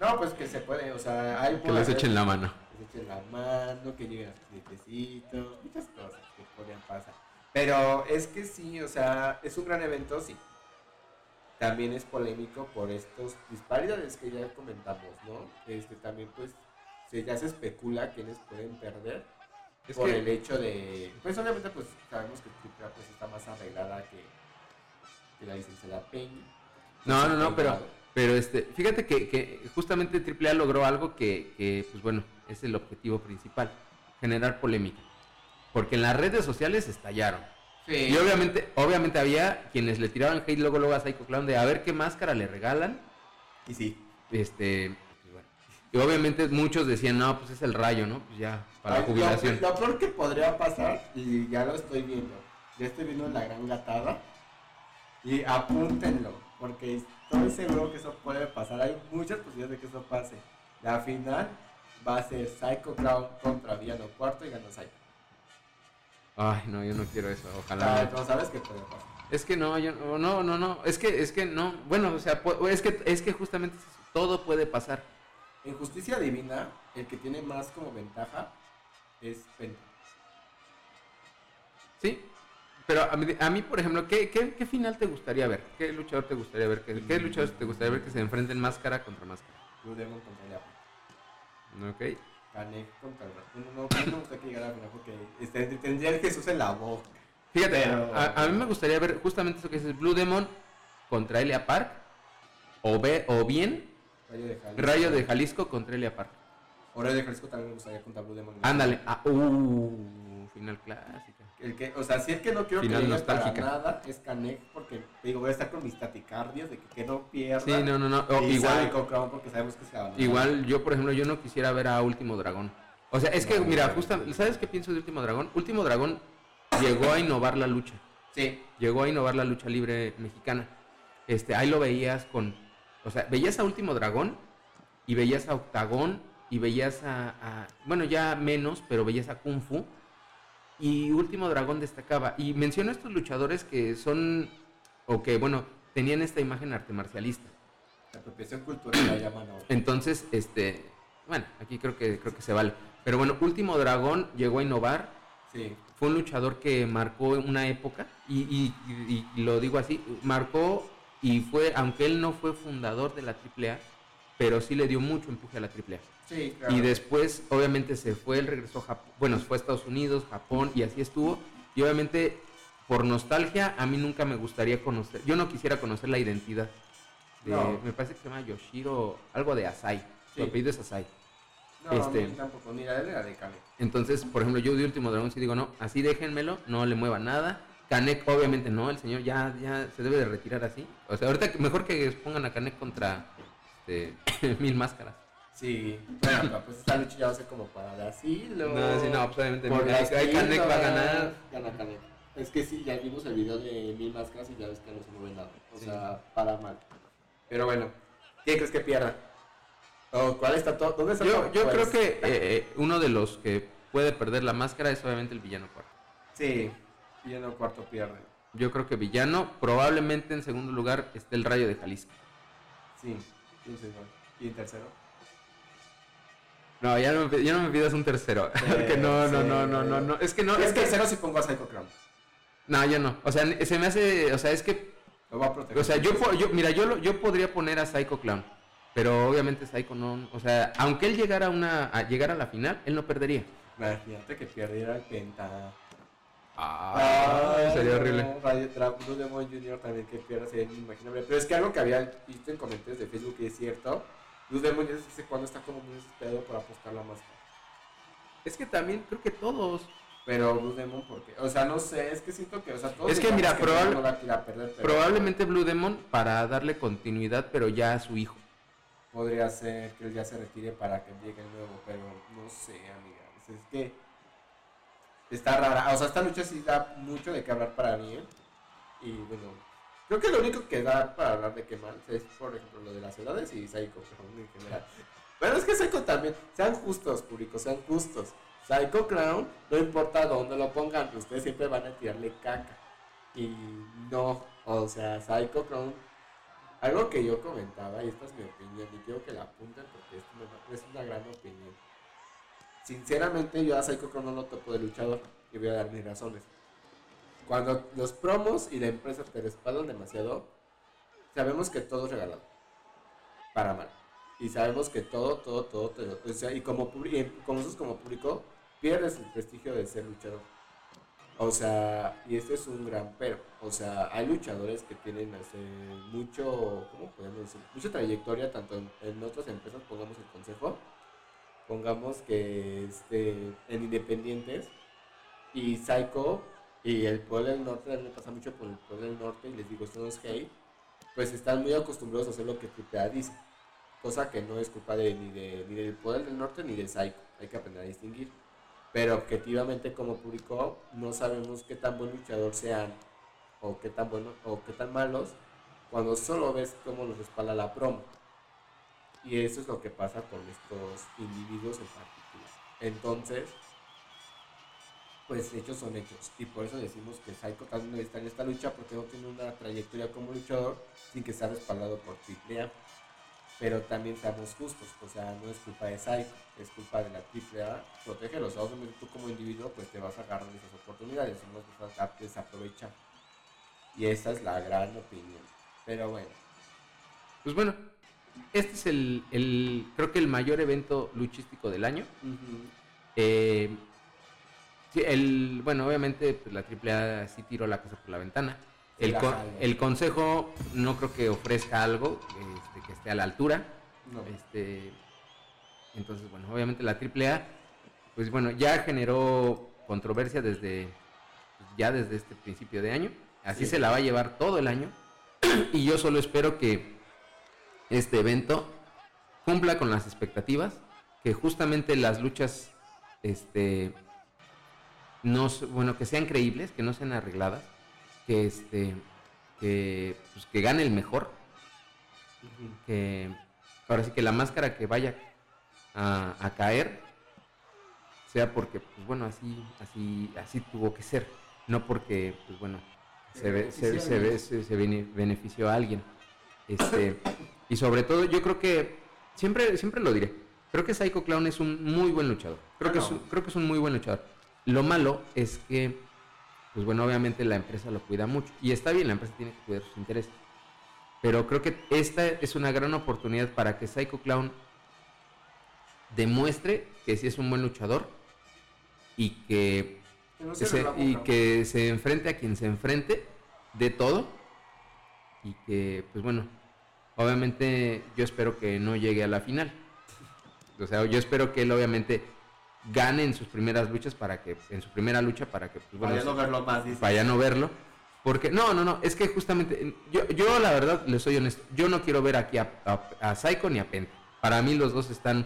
No, pues que se puede, o sea, hay Que les echen la mano. Que se echen la mano, que lleguen a sus clientecitos, muchas cosas que podrían pasar. Pero es que sí, o sea, es un gran evento, sí. También es polémico por estos disparidades que ya comentamos, ¿no? Este también pues se, ya se especula quiénes pueden perder Es por que- el hecho de, pues obviamente pues sabemos que Tripla pues está más arreglada que, que la licencia de la Peña. No, no, no, pero, pero este, fíjate que, que justamente AAA logró algo que, que, pues bueno, es el objetivo principal, generar polémica. Porque en las redes sociales estallaron. Sí. Y obviamente, obviamente había quienes le tiraban hate luego, luego a Psycho Clown de a ver qué máscara le regalan. Y sí. Este, pues bueno. Y obviamente muchos decían, no, pues es el rayo, ¿no? Pues ya, para la Ay, jubilación. Lo, lo peor que podría pasar, y ya lo estoy viendo, ya estoy viendo la gran gatada, y apúntenlo, porque estoy seguro que eso puede pasar. Hay muchas posibilidades de que eso pase. La final va a ser Psycho Clown contra Villano Cuarto y gana Psycho. Ay, no, yo no quiero eso, Ah, ojalá. no. no sabes qué puede pasar. Es que no, yo no, no, no, es que, es que no, bueno, o sea, es que, es que justamente todo puede pasar. En Justicia Divina, el que tiene más como ventaja es Penta. ¿Sí? Pero a mí, a mí, por ejemplo, ¿qué, qué, qué final te gustaría ver? ¿Qué luchador te gustaría ver? ¿Qué, qué luchador te gustaría ver que se enfrenten máscara contra máscara? Blue Demon contra Leapa. ¿Ok? Canek contra el No, no, no me gusta que llegara a la final porque este, tendría el Jesús en la boca. Fíjate, Pero- a, a mí me gustaría ver justamente eso que dices, Blue Demon contra Elia Park, o, ve, o bien Rayo de Jalisco. Rayo de Jalisco contra Elia Park. O Rayo de Jalisco también me gustaría contra Blue Demon. Ándale, ah, uh, final clásica. El que, o sea, si el que no quiero Final que llegue para nostálgica. nada es Canek porque digo, voy a estar con mis taticardias de que, que no pierda. Sí, no, no, no, o igual, Psycho Clown porque sabemos que se va a ganar. Igual yo, por ejemplo, yo no quisiera ver a Último Dragón. O sea, es que, No, mira, no, justa, no. ¿sabes qué pienso de Último Dragón? Último Dragón llegó a innovar la lucha. Sí. Llegó a innovar la lucha libre mexicana. Este, ahí lo veías con... O sea, veías a Último Dragón y veías a Octagón y veías a, a- Bueno, ya menos, pero veías a Kung Fu. Y Último Dragón destacaba. Y menciono estos luchadores que son... O que, bueno, tenían esta imagen arte marcialista. La apropiación cultural la llaman ahora. Entonces, este, bueno, aquí creo que creo que se vale. Pero bueno, Último Dragón llegó a innovar. Sí. Fue un luchador que marcó una época y, y- y- y lo digo así, marcó y fue, aunque él no fue fundador de la AAA, pero sí le dio mucho empuje a la AAA. Sí, claro. Y después, obviamente, se fue, él regresó a Japón, bueno, fue a Estados Unidos, Japón, y así estuvo. Y obviamente, por nostalgia, a mí nunca me gustaría conocer, yo no quisiera conocer la identidad. de- No. Me parece que se llama Yoshiro, algo de Asai. Su Sí. apellido es Asai. No, este- mí tampoco, la de Canek. Entonces, por ejemplo, yo de Último Dragón sí digo, no, así déjenmelo, no le mueva nada. Canek, obviamente no, el señor ya, ya se debe de retirar así. O sea, ahorita mejor que pongan a Canek contra este, *laughs* Mil Máscaras. Sí. Bueno, pues esta lucha ya va a ser como para de asilo. No, sí, no, pues obviamente estilo, Canek va a ganar. Gana Canek. Es que sí, ya vimos el video de Mil Máscaras y ya ves que no se mueve nada. O Sí. sea, para mal. Pero bueno, ¿quién crees que pierda? ¿O ¿Cuál está todo? ¿Dónde está Yo, todo? yo creo que eh, uno de los que puede perder la máscara es obviamente el villano cuarto. Sí, el cuarto pierde. Yo creo que villano, probablemente en segundo lugar esté el Rayo de Jalisco. Sí, igual. ¿Y en tercero? No, ya no, me, ya no me pidas un tercero. *laughs* Porque no, no, sí. no, no, no, no. Es que no, es es que... tercero si pongo a Psycho Crown. No, yo no. O sea, se me hace... O sea, es que Lo va a proteger. O sea, yo, mira, yo, lo- yo podría poner a Psycho Clown, pero obviamente Psycho no, o sea, aunque él llegara a una, a llegar a la final, él no perdería. Imagínate que perdiera el Penta. Ay, sería no, horrible. Radio Trap, Blue Demon Jr. también que pierda sería inimaginable. Pero es que algo que había visto en comentarios de Facebook y es cierto. Blue Demon ya dice cuando está como muy desesperado por apostar la máscara. Es que también creo que todos. Pero Blue Demon, porque, o sea, no sé, es que siento que, o sea, todos Es que mira, Blue probable- Demon no la quiera perder, pero Probablemente Blue Demon para darle continuidad, pero ya a su hijo. podría ser que él ya se retire para que llegue el nuevo, pero no sé, amigas. Es que está rara. O sea, esta lucha sí da mucho de qué hablar para mí. Y bueno, creo que lo único que da para hablar de qué mal es, por ejemplo, lo de las edades y Psycho, pero en general. Bueno, es que Psycho también, sean justos, público, sean justos. Psycho Clown, no importa dónde lo pongan, ustedes siempre van a tirarle caca. Y no, o sea, Psycho Clown algo que yo comentaba, y esta es mi opinión, y quiero que la apunten porque es una, es una gran opinión. Sinceramente, yo a Psycho Clown no lo topo de luchador, y voy a dar mis razones. Cuando los promos y la empresa te respaldan demasiado, sabemos que todo es regalado. Para mal. Y sabemos que todo, todo, todo, te o sea, y como, y como nosotros como público, pierdes el prestigio de ser luchador. O sea, y este es un gran pero. O sea, hay luchadores que tienen hace mucho, ¿cómo podemos decir? Mucha trayectoria, tanto en, en otras empresas, pongamos el consejo, pongamos que este, en independientes, y Psycho y el pueblo del norte, a me pasa mucho por el pueblo del norte, y les digo, esto no es hate, pues están muy acostumbrados a hacer lo que AAA dice. Cosa que no es culpa de, ni, de, ni del poder del norte ni de Psycho. Hay que aprender a distinguir. Pero objetivamente como público no sabemos qué tan buen luchador sean o qué tan buenos o qué tan malos cuando solo ves cómo los respalda la promo. Y eso es lo que pasa con estos individuos en particular. Entonces, pues hechos son hechos. Y por eso decimos que Psycho también debe estar en esta lucha porque no tiene una trayectoria como luchador sin que sea respaldado por AAA. Pero también seamos justos, o sea, no es culpa de Psycho, es culpa de la AAA. Protégelos, obviamente tú como individuo pues te vas a agarrar esas oportunidades, no vas a desaprovechar. Y esa es la gran opinión. Pero bueno. Pues bueno, este es el, el creo que el mayor evento luchístico del año. Eh, el, bueno, obviamente pues, la AAA sí tiró la casa por la ventana. Sí, El, la co- jala. el consejo no creo que ofrezca algo este, que esté a la altura. No. Este, entonces, bueno, obviamente la AAA, pues bueno, ya generó controversia desde pues, ya desde este principio de año. Así Sí. se la va a llevar todo el año. *clears throat* Y yo solo espero que este evento cumpla con las expectativas, que justamente las luchas, este, no, bueno, que sean creíbles, que no sean arregladas, que este, que, pues, que gane el mejor, que ahora sí que la máscara que vaya a, a caer sea porque pues bueno así así así tuvo que ser no porque pues bueno se ve se, se ve se, se bene- benefició a alguien. Este y sobre todo yo creo que siempre siempre lo diré creo que Psycho Clown es un muy buen luchador. Creo que es creo que es un muy buen luchador. Lo malo es que pues bueno obviamente la empresa lo cuida mucho. Y está bien la empresa tiene que cuidar sus intereses. Pero creo que esta es una gran oportunidad para que Psycho Clown demuestre que sí es un buen luchador y que, Que no que se se, relaja, y que se enfrente a quien se enfrente de todo y que pues bueno obviamente yo espero que no llegue a la final o sea yo espero que él obviamente gane en sus primeras luchas para que en su primera lucha para que pues, bueno, Vaya a no verlo más, dice. vaya a no verlo. Porque, no, no, no, es que justamente, yo, yo la verdad le soy honesto, yo no quiero ver aquí a, a, a Psycho ni a Penta. Para mí los dos están,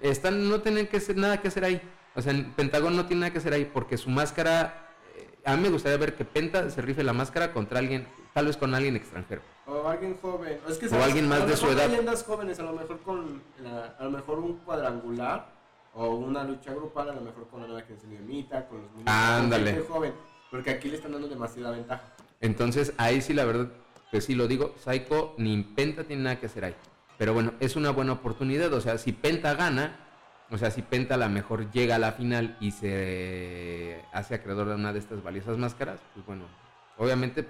están, no tienen que hacer nada que hacer ahí. O sea, en Pentagón no tiene nada que hacer ahí porque su máscara, eh, a mí me gustaría ver que Penta se rife la máscara contra alguien, tal vez con alguien extranjero. O alguien joven. Es que, O alguien más de su edad. leyendas jóvenes, a lo mejor con la- a lo mejor un cuadrangular o una lucha grupal, a lo mejor con la nueva generación de Mita, con los niños. Ándale. joven, porque aquí le están dando demasiada ventaja. Entonces, ahí sí, la verdad, pues sí lo digo, Psycho ni Penta tiene nada que hacer ahí. Pero bueno, es una buena oportunidad. O sea, si Penta gana, o sea, si Penta a lo mejor llega a la final y se hace acreedor de una de estas valiosas máscaras, pues bueno, obviamente,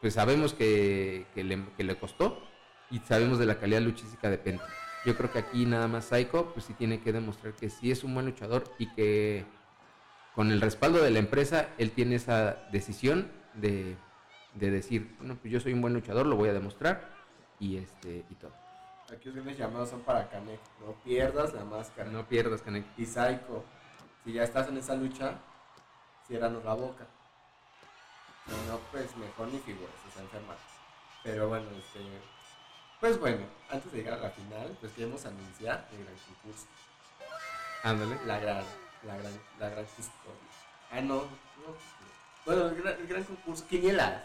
pues sabemos que, que le, que le costó y sabemos de la calidad luchística de Penta. Yo creo que aquí nada más Psycho, pues sí tiene que demostrar que sí es un buen luchador y que con el respaldo de la empresa, él tiene esa decisión de, de decir, bueno, pues yo soy un buen luchador, lo voy a demostrar y este y todo. Aquí los grandes llamados son para Kanek. No pierdas la máscara. No pierdas, Canek. Y Psycho, si ya estás en esa lucha, ciérranos la boca. No, pues mejor ni figuras, se enfermas. Pero bueno, este. Pues bueno, antes de llegar a la final, pues queremos anunciar el gran concurso. Ándale. La gran, la gran, la gran custodia. Ah, no, no. Bueno, el gran, el gran concurso, quinielas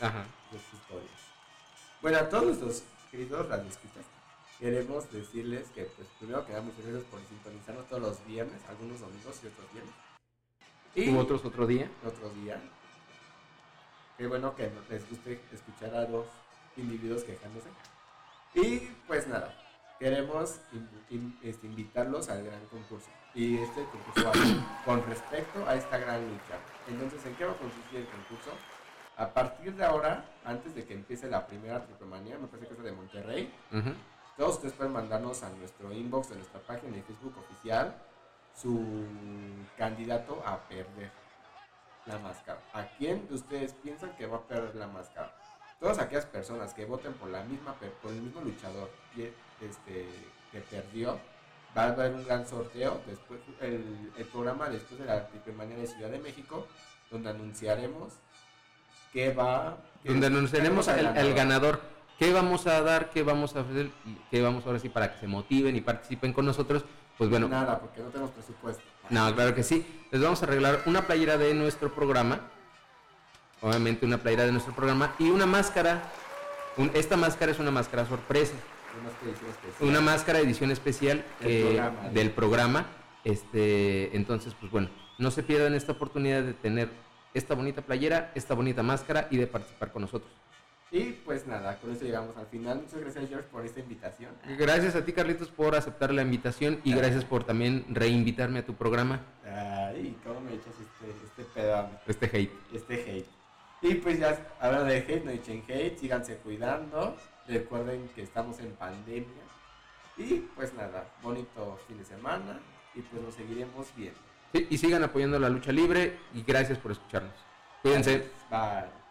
Ajá. de custodias. Bueno, a todos nuestros queridos radioescuchas, queremos decirles que, pues, primero que nada, muchas gracias por sintonizarnos todos los viernes, algunos domingos y otros viernes. Y ¿Hubo otros otro día? otro día. Qué bueno que les guste escuchar a dos individuos quejándose. Y pues nada, queremos in- in- este, invitarlos al gran concurso. Y este concurso va con respecto a esta gran lucha. Entonces, ¿en qué va a consistir el concurso? A partir de ahora, antes de que empiece la primera triple me parece que es la de Monterrey, todos ustedes pueden mandarnos a nuestro inbox de nuestra página de Facebook oficial su candidato a perder. La máscara. ¿A quién de ustedes piensan que va a perder la máscara? Todas aquellas personas que voten por la misma por el mismo luchador este, que perdió, va a haber un gran sorteo después el, el programa después de la Manía de Ciudad de México, donde anunciaremos qué va donde anunciaremos el, el ganador qué vamos a dar, qué vamos a hacer, qué vamos ahora sí para que se motiven y participen con nosotros. Pues bueno. Nada, porque no tenemos presupuesto. No, claro que sí. Les vamos a arreglar una playera de nuestro programa. Obviamente una playera de nuestro programa y una máscara. esta máscara es una máscara sorpresa. Una, máscara de edición especial del programa. Este, entonces, pues bueno, no se pierdan esta oportunidad de tener esta bonita playera, esta bonita máscara y de participar con nosotros. Y pues nada, con esto llegamos al final. Muchas gracias George por esta invitación. Gracias a ti Carlitos por aceptar la invitación y gracias por también reinvitarme a tu programa. Ay, ¿cómo me echas este, este pedo? Este hate. Este hate. Y pues ya, hablando de hate, no echen hate, síganse cuidando. Recuerden que estamos en pandemia. Y pues nada, bonito fin de semana y pues nos seguiremos viendo. Sí, y sigan apoyando la lucha libre y gracias por escucharnos. Cuídense. Bye.